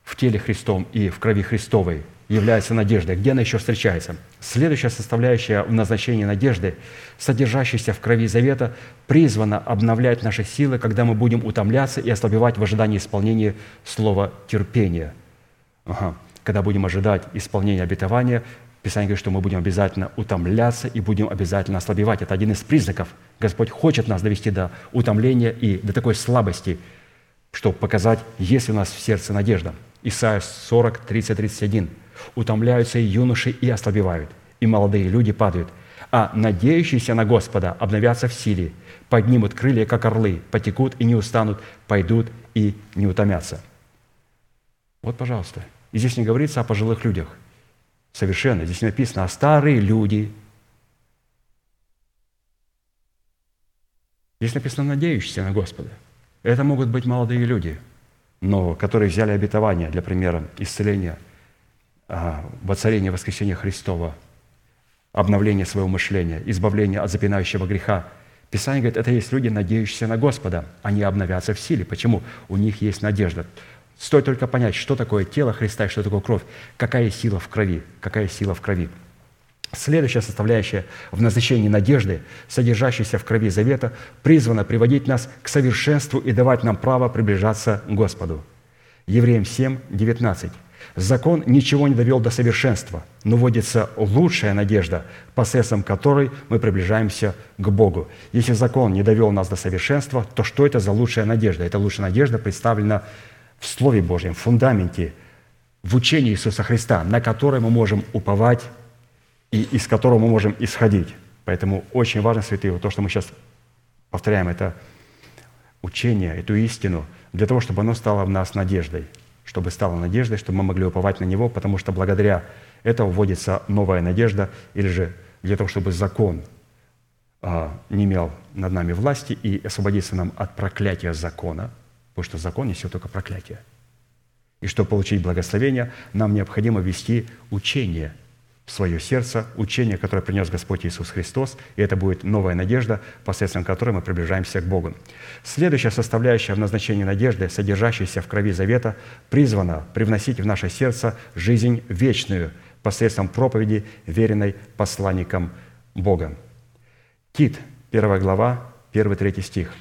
в теле Христом и в крови Христовой – является надеждой. Где она еще встречается? Следующая составляющая в назначении надежды, содержащаяся в крови завета, призвана обновлять наши силы, когда мы будем утомляться и ослабевать в ожидании исполнения слова терпения. Ага. Когда будем ожидать исполнения обетования, Писание говорит, что мы будем обязательно утомляться и будем обязательно ослабевать. Это один из признаков. Господь хочет нас довести до утомления и до такой слабости, чтобы показать, есть у нас в сердце надежда. Исайя 40, 30, 31 утомляются и юноши и ослабевают, и молодые люди падают. А надеющиеся на Господа обновятся в силе, поднимут крылья, как орлы, потекут и не устанут, пойдут и не утомятся. Вот, пожалуйста. И здесь не говорится о пожилых людях. Совершенно. Здесь написано, а старые люди. Здесь написано, надеющиеся на Господа. Это могут быть молодые люди, но которые взяли обетование, для примера, исцеления – воцарение воскресения Христова, обновление своего мышления, избавление от запинающего греха. Писание говорит, это есть люди, надеющиеся на Господа. Они обновятся в силе. Почему? У них есть надежда. Стоит только понять, что такое тело Христа и что такое кровь. Какая сила в крови. Какая сила в крови. Следующая составляющая в назначении надежды, содержащейся в крови завета, призвана приводить нас к совершенству и давать нам право приближаться к Господу. Евреям 7, 19. Закон ничего не довел до совершенства, но вводится лучшая надежда, посредством которой мы приближаемся к Богу. Если закон не довел нас до совершенства, то что это за лучшая надежда? Эта лучшая надежда представлена в Слове Божьем, в фундаменте, в учении Иисуса Христа, на которое мы можем уповать и из которого мы можем исходить. Поэтому очень важно, святые, то, что мы сейчас повторяем, это учение, эту истину, для того, чтобы оно стало в нас надеждой – чтобы стала надеждой, чтобы мы могли уповать на Него, потому что благодаря этому вводится новая надежда, или же для того, чтобы закон а, не имел над нами власти и освободиться нам от проклятия закона, потому что закон несет только проклятие. И чтобы получить благословение, нам необходимо вести учение в свое сердце учение, которое принес Господь Иисус Христос, и это будет новая надежда, посредством которой мы приближаемся к Богу. Следующая составляющая в назначении надежды, содержащаяся в крови завета, призвана привносить в наше сердце жизнь вечную посредством проповеди, веренной посланником Бога. Тит, 1 глава, 1-3 стих.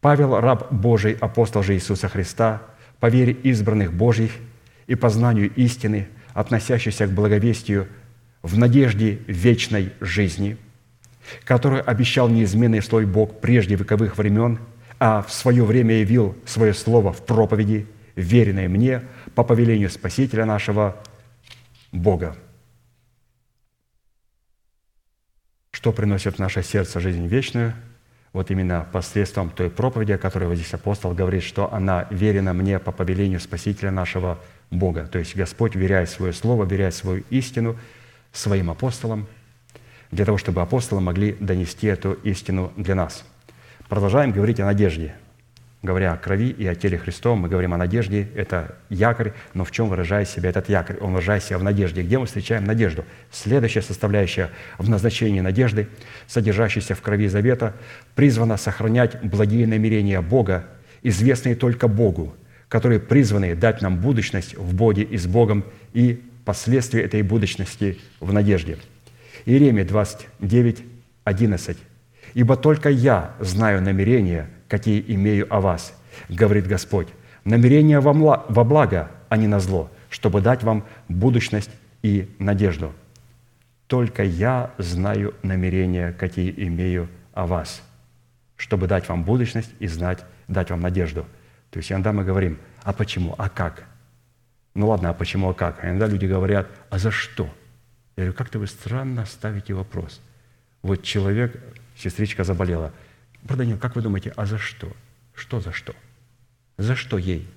«Павел, раб Божий, апостол же Иисуса Христа, по вере избранных Божьих и по знанию истины – относящийся к благовестию в надежде вечной жизни, которую обещал неизменный свой Бог прежде вековых времен, а в свое время явил свое слово в проповеди, веренной мне по повелению Спасителя нашего Бога. Что приносит в наше сердце жизнь вечную? Вот именно посредством той проповеди, о которой вот здесь апостол говорит, что она верена мне по повелению Спасителя нашего Бога. То есть Господь веряет свое слово, веряет свою истину своим апостолам, для того, чтобы апостолы могли донести эту истину для нас. Продолжаем говорить о надежде. Говоря о крови и о теле Христовом, мы говорим о надежде. Это якорь, но в чем выражает себя этот якорь? Он выражает себя в надежде. Где мы встречаем надежду? Следующая составляющая в назначении надежды, содержащаяся в крови завета, призвана сохранять благие намерения Бога, известные только Богу – которые призваны дать нам будущность в Боге и с Богом и последствия этой будущности в надежде. Иеремия 29, 11. «Ибо только я знаю намерения, какие имею о вас, говорит Господь, намерения во благо, а не на зло, чтобы дать вам будущность и надежду. Только я знаю намерения, какие имею о вас, чтобы дать вам будущность и знать, дать вам надежду – то есть иногда мы говорим, а почему, а как? Ну ладно, а почему, а как? А иногда люди говорят, а за что? Я говорю, как-то вы странно ставите вопрос. Вот человек, сестричка заболела. Брат как вы думаете, а за что? Что за что? За что ей?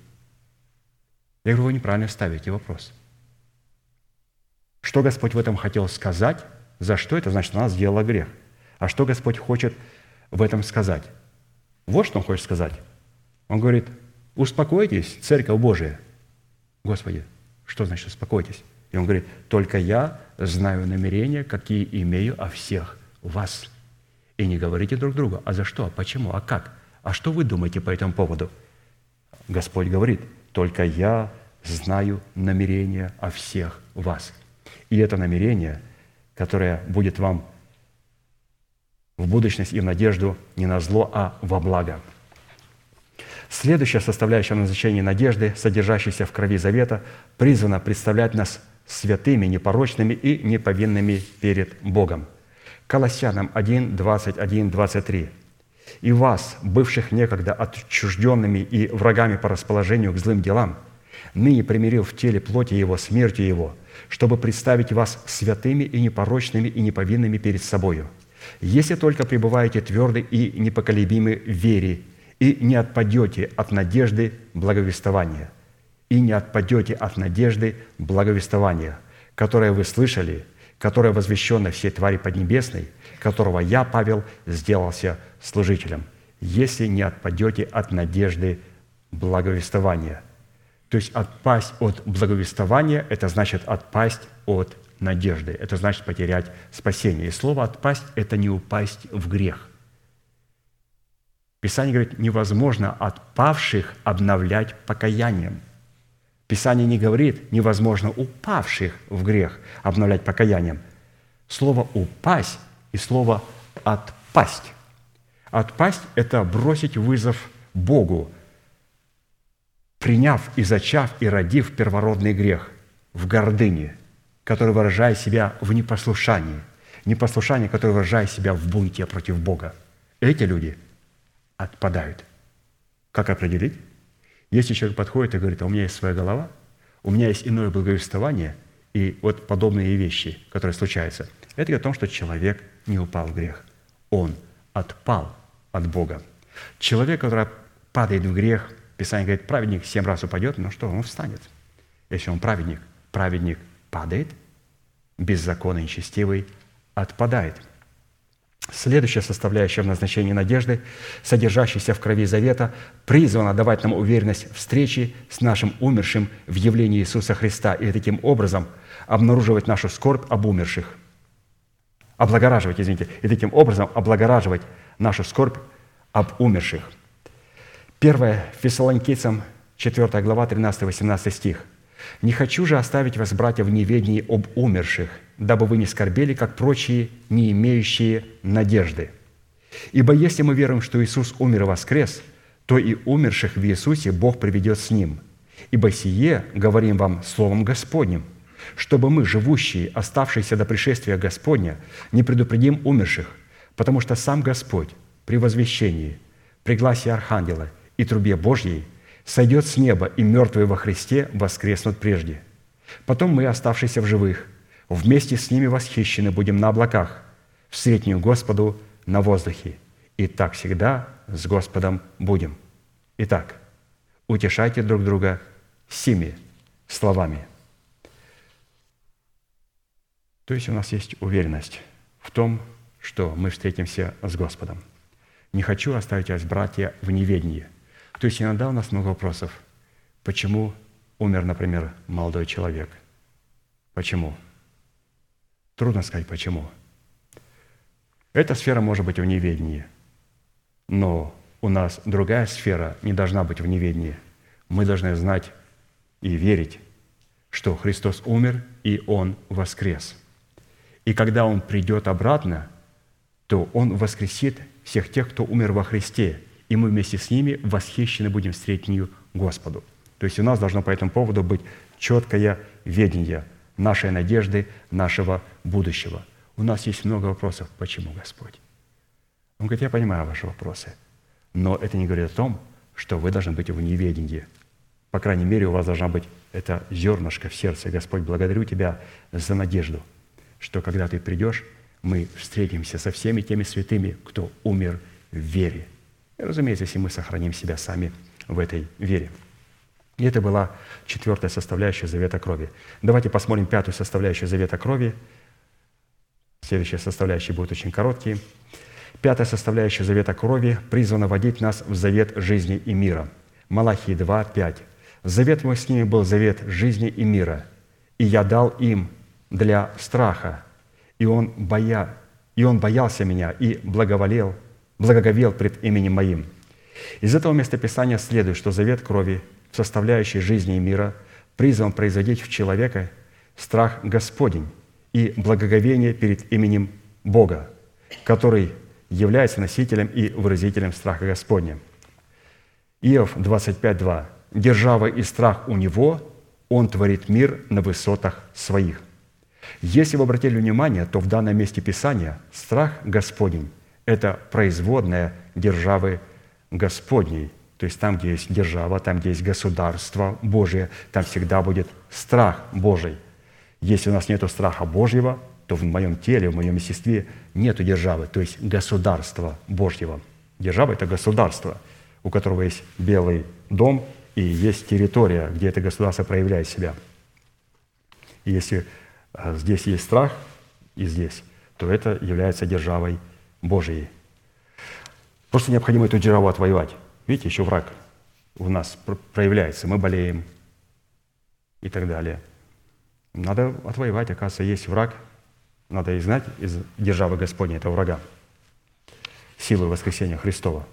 Я говорю, вы неправильно ставите вопрос. Что Господь в этом хотел сказать? За что это? Значит, она сделала грех. А что Господь хочет в этом сказать? Вот что Он хочет сказать. Он говорит, Успокойтесь, Церковь Божия. Господи, что значит успокойтесь? И он говорит, только я знаю намерения, какие имею о всех вас. И не говорите друг другу, а за что, а почему, а как? А что вы думаете по этому поводу? Господь говорит, только я знаю намерения о всех вас. И это намерение, которое будет вам в будущность и в надежду не на зло, а во благо – Следующая составляющая назначения надежды, содержащаяся в крови завета, призвана представлять нас святыми, непорочными и неповинными перед Богом. Колоссянам 1, 21, 23. «И вас, бывших некогда отчужденными и врагами по расположению к злым делам, ныне примирил в теле плоти Его смертью Его, чтобы представить вас святыми и непорочными и неповинными перед собою, если только пребываете тверды и непоколебимы в вере, и не отпадете от надежды благовествования, и не отпадете от надежды благовествования, которое вы слышали, которое возвещено всей твари поднебесной, которого я, Павел, сделался служителем, если не отпадете от надежды благовествования. То есть отпасть от благовествования – это значит отпасть от надежды. Это значит потерять спасение. И слово «отпасть» – это не упасть в грех. Писание говорит, невозможно отпавших обновлять покаянием. Писание не говорит, невозможно упавших в грех обновлять покаянием. Слово «упасть» и слово «отпасть». Отпасть – это бросить вызов Богу, приняв и зачав и родив первородный грех в гордыне, который выражает себя в непослушании, непослушание, которое выражает себя в бунте против Бога. Эти люди – отпадают. Как определить? Если человек подходит и говорит, а у меня есть своя голова, у меня есть иное благовествование, и вот подобные вещи, которые случаются, это говорит о том, что человек не упал в грех. Он отпал от Бога. Человек, который падает в грех, Писание говорит, праведник семь раз упадет, но что, он встанет. Если он праведник, праведник падает, беззаконный, нечестивый отпадает. Следующая составляющая в назначении надежды, содержащаяся в крови завета, призвана давать нам уверенность встречи с нашим умершим в явлении Иисуса Христа и таким образом обнаруживать нашу скорбь об умерших. Облагораживать, извините, и таким образом облагораживать нашу скорбь об умерших. Первое Фессалоникийцам, 4 глава, 13-18 стих. «Не хочу же оставить вас, братья, в неведении об умерших, дабы вы не скорбели, как прочие, не имеющие надежды. Ибо если мы веруем, что Иисус умер и воскрес, то и умерших в Иисусе Бог приведет с Ним. Ибо сие, говорим вам, Словом Господним, чтобы мы, живущие, оставшиеся до пришествия Господня, не предупредим умерших, потому что сам Господь при возвещении, при гласе Архангела и трубе Божьей сойдет с неба, и мертвые во Христе воскреснут прежде. Потом мы, оставшиеся в живых, вместе с ними восхищены будем на облаках, в среднюю Господу на воздухе. И так всегда с Господом будем. Итак, утешайте друг друга сими словами. То есть у нас есть уверенность в том, что мы встретимся с Господом. Не хочу оставить вас, братья, в неведении. То есть иногда у нас много вопросов. Почему умер, например, молодой человек? Почему? Трудно сказать, почему. Эта сфера может быть в неведении, но у нас другая сфера не должна быть в неведении. Мы должны знать и верить, что Христос умер и Он воскрес. И когда Он придет обратно, то Он воскресит всех тех, кто умер во Христе, и мы вместе с ними восхищены будем встретению Господу. То есть у нас должно по этому поводу быть четкое ведение – нашей надежды, нашего будущего. У нас есть много вопросов. Почему, Господь? Он говорит, я понимаю ваши вопросы, но это не говорит о том, что вы должны быть в неведении. По крайней мере, у вас должна быть это зернышко в сердце. Господь, благодарю Тебя за надежду, что когда Ты придешь, мы встретимся со всеми теми святыми, кто умер в вере. И, разумеется, если мы сохраним себя сами в этой вере – и это была четвертая составляющая завета крови. Давайте посмотрим пятую составляющую завета крови. Следующие составляющие будут очень короткие. Пятая составляющая завета крови призвана водить нас в завет жизни и мира. Малахии 2, 5. «Завет мой с ними был завет жизни и мира, и я дал им для страха, и он, боя, и он боялся меня и благоволел, благоговел пред именем моим». Из этого местописания следует, что завет крови составляющей жизни и мира, призван производить в человека страх Господень и благоговение перед именем Бога, который является носителем и выразителем страха Господня. Иов 25.2. «Держава и страх у Него, Он творит мир на высотах своих». Если вы обратили внимание, то в данном месте Писания страх Господень – это производная державы Господней – то есть там, где есть держава, там, где есть государство Божие, там всегда будет страх Божий. Если у нас нет страха Божьего, то в моем теле, в моем естестве нет державы, то есть государства Божьего. Держава – это государство, у которого есть белый дом и есть территория, где это государство проявляет себя. И если а, здесь есть страх и здесь, то это является державой Божией. Просто необходимо эту державу отвоевать. Видите, еще враг у нас проявляется, мы болеем и так далее. Надо отвоевать, оказывается, есть враг, надо изгнать из державы Господней этого врага силы воскресения Христова.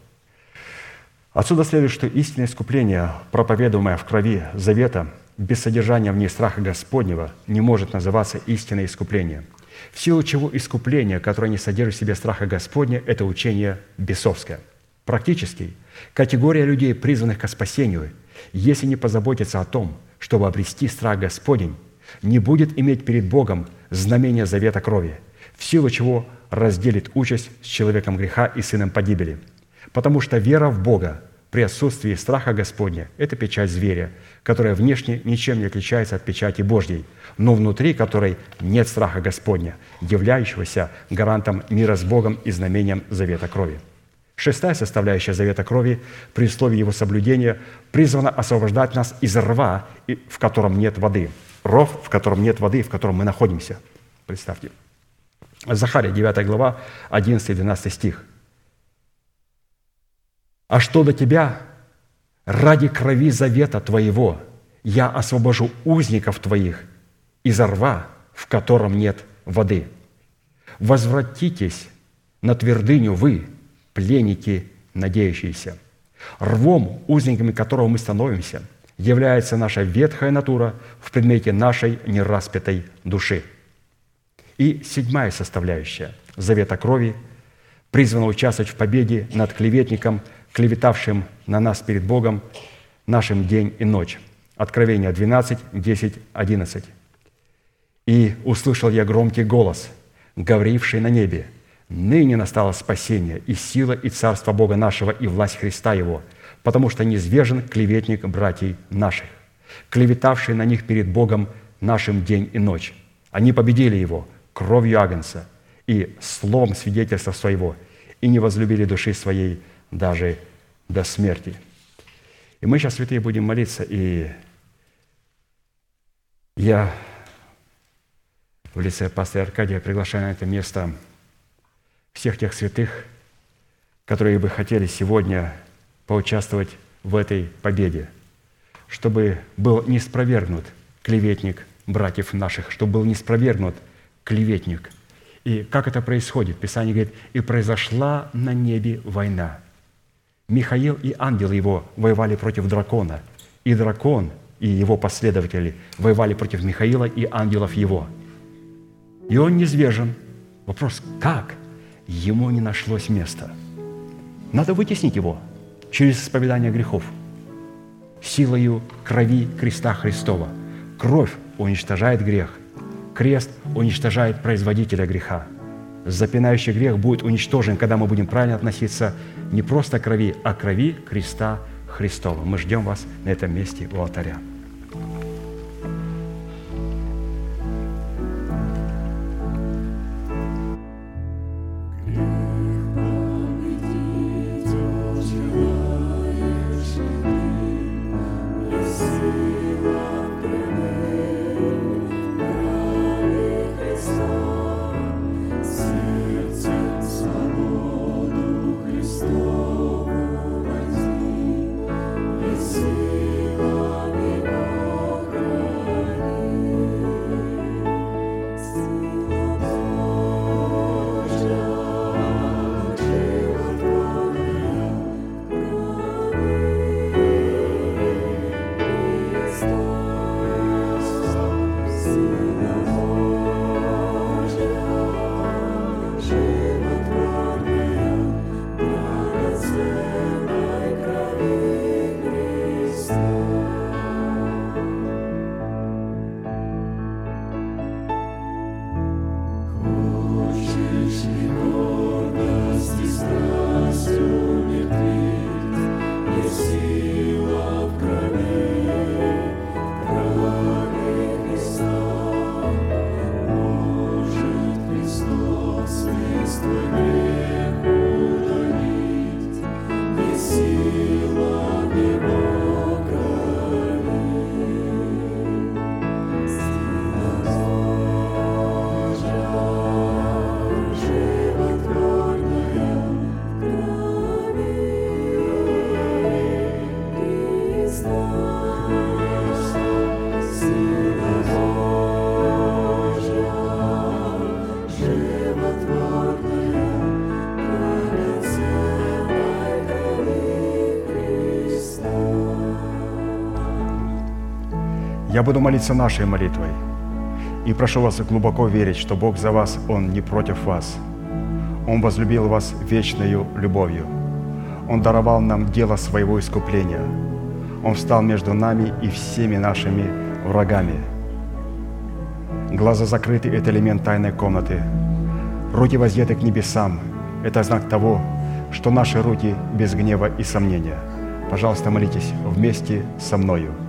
Отсюда следует, что истинное искупление, проповедуемое в крови завета, без содержания в ней страха Господнего, не может называться истинное искупление. В силу чего искупление, которое не содержит в себе страха Господня, это учение бесовское. Практически – Категория людей, призванных к спасению, если не позаботиться о том, чтобы обрести страх Господень, не будет иметь перед Богом знамения завета крови, в силу чего разделит участь с человеком греха и сыном погибели. Потому что вера в Бога при отсутствии страха Господня – это печать зверя, которая внешне ничем не отличается от печати Божьей, но внутри которой нет страха Господня, являющегося гарантом мира с Богом и знамением завета крови. Шестая составляющая завета крови при условии его соблюдения призвана освобождать нас из рва, в котором нет воды. Ров, в котором нет воды, в котором мы находимся. Представьте. Захария, 9 глава, 11-12 стих. «А что до тебя, ради крови завета твоего, я освобожу узников твоих из рва, в котором нет воды. Возвратитесь на твердыню вы, пленники, надеющиеся. Рвом, узниками которого мы становимся, является наша ветхая натура в предмете нашей нераспятой души. И седьмая составляющая завета крови призвана участвовать в победе над клеветником, клеветавшим на нас перед Богом нашим день и ночь. Откровение 12, 10, 11. «И услышал я громкий голос, говоривший на небе, Ныне настало спасение и сила, и царство Бога нашего, и власть Христа Его, потому что низвержен клеветник братьев наших, клеветавший на них перед Богом нашим день и ночь. Они победили Его кровью Агнца и словом свидетельства своего, и не возлюбили души своей даже до смерти». И мы сейчас, святые, будем молиться, и я в лице пастора Аркадия приглашаю на это место – всех тех святых, которые бы хотели сегодня поучаствовать в этой победе, чтобы был не спровергнут клеветник братьев наших, чтобы был не спровергнут клеветник. И как это происходит? Писание говорит, «И произошла на небе война». Михаил и ангелы его воевали против дракона, и дракон и его последователи воевали против Михаила и ангелов его. И он низвержен. Вопрос, как? Ему не нашлось места. Надо вытеснить его через исповедание грехов, силою крови креста Христова. Кровь уничтожает грех, крест уничтожает производителя греха. Запинающий грех будет уничтожен, когда мы будем правильно относиться не просто к крови, а к крови креста Христова. Мы ждем вас на этом месте у алтаря. Я буду молиться нашей молитвой. И прошу вас глубоко верить, что Бог за вас, Он не против вас. Он возлюбил вас вечною любовью. Он даровал нам дело своего искупления. Он встал между нами и всеми нашими врагами. Глаза закрыты – это элемент тайной комнаты. Руки воздеты к небесам – это знак того, что наши руки без гнева и сомнения. Пожалуйста, молитесь вместе со мною –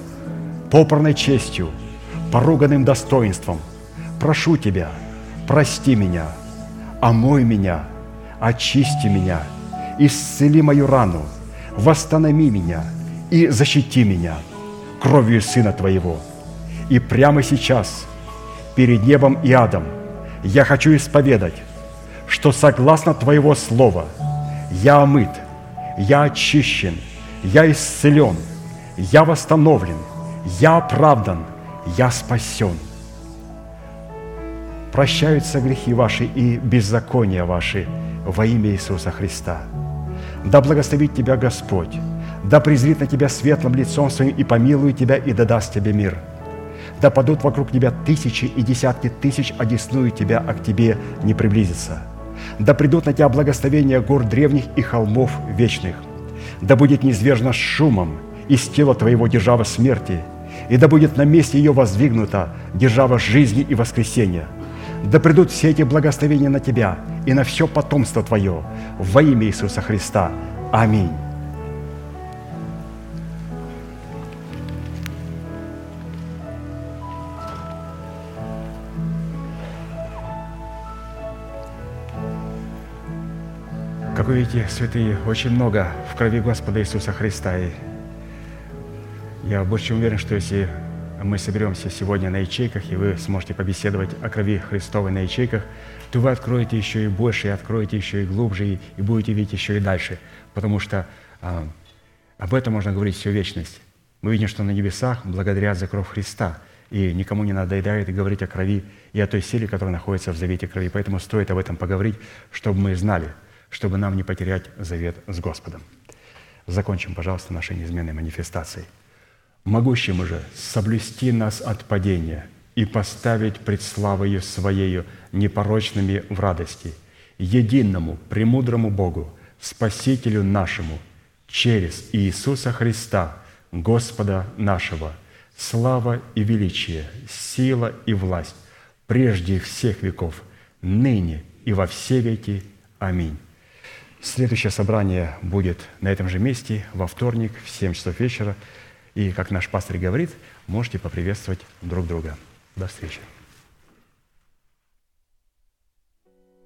попорной честью, поруганным достоинством. Прошу Тебя, прости меня, омой меня, очисти меня, исцели мою рану, восстанови меня и защити меня кровью Сына Твоего. И прямо сейчас, перед небом и адом, я хочу исповедать, что согласно Твоего Слова я омыт, я очищен, я исцелен, я восстановлен, я оправдан, я спасен. Прощаются грехи ваши и беззакония ваши во имя Иисуса Христа. Да благословит тебя Господь, да презрит на тебя светлым лицом своим и помилует тебя и да даст тебе мир. Да падут вокруг тебя тысячи и десятки тысяч, одесную тебя, а к тебе не приблизится. Да придут на тебя благословения гор древних и холмов вечных. Да будет неизвержено шумом из тела твоего держава смерти, и да будет на месте ее воздвигнута держава жизни и воскресения. Да придут все эти благословения на тебя и на все потомство твое во имя Иисуса Христа. Аминь. Как вы видите, святые, очень много в крови Господа Иисуса Христа. И я больше чем уверен, что если мы соберемся сегодня на ячейках, и вы сможете побеседовать о крови Христовой на ячейках, то вы откроете еще и больше, и откроете еще и глубже, и, и будете видеть еще и дальше. Потому что а, об этом можно говорить всю вечность. Мы видим, что на небесах благодарят за кровь Христа, и никому не надоедает говорить о крови и о той силе, которая находится в завете крови. Поэтому стоит об этом поговорить, чтобы мы знали – чтобы нам не потерять завет с Господом. Закончим, пожалуйста, нашей неизменной манифестацией. Могущим же соблюсти нас от падения и поставить пред славою Своею непорочными в радости, единому, премудрому Богу, Спасителю нашему, через Иисуса Христа, Господа нашего, слава и величие, сила и власть, прежде всех веков, ныне и во все веки. Аминь. Следующее собрание будет на этом же месте во вторник в 7 часов вечера. И, как наш пастор говорит, можете поприветствовать друг друга. До встречи.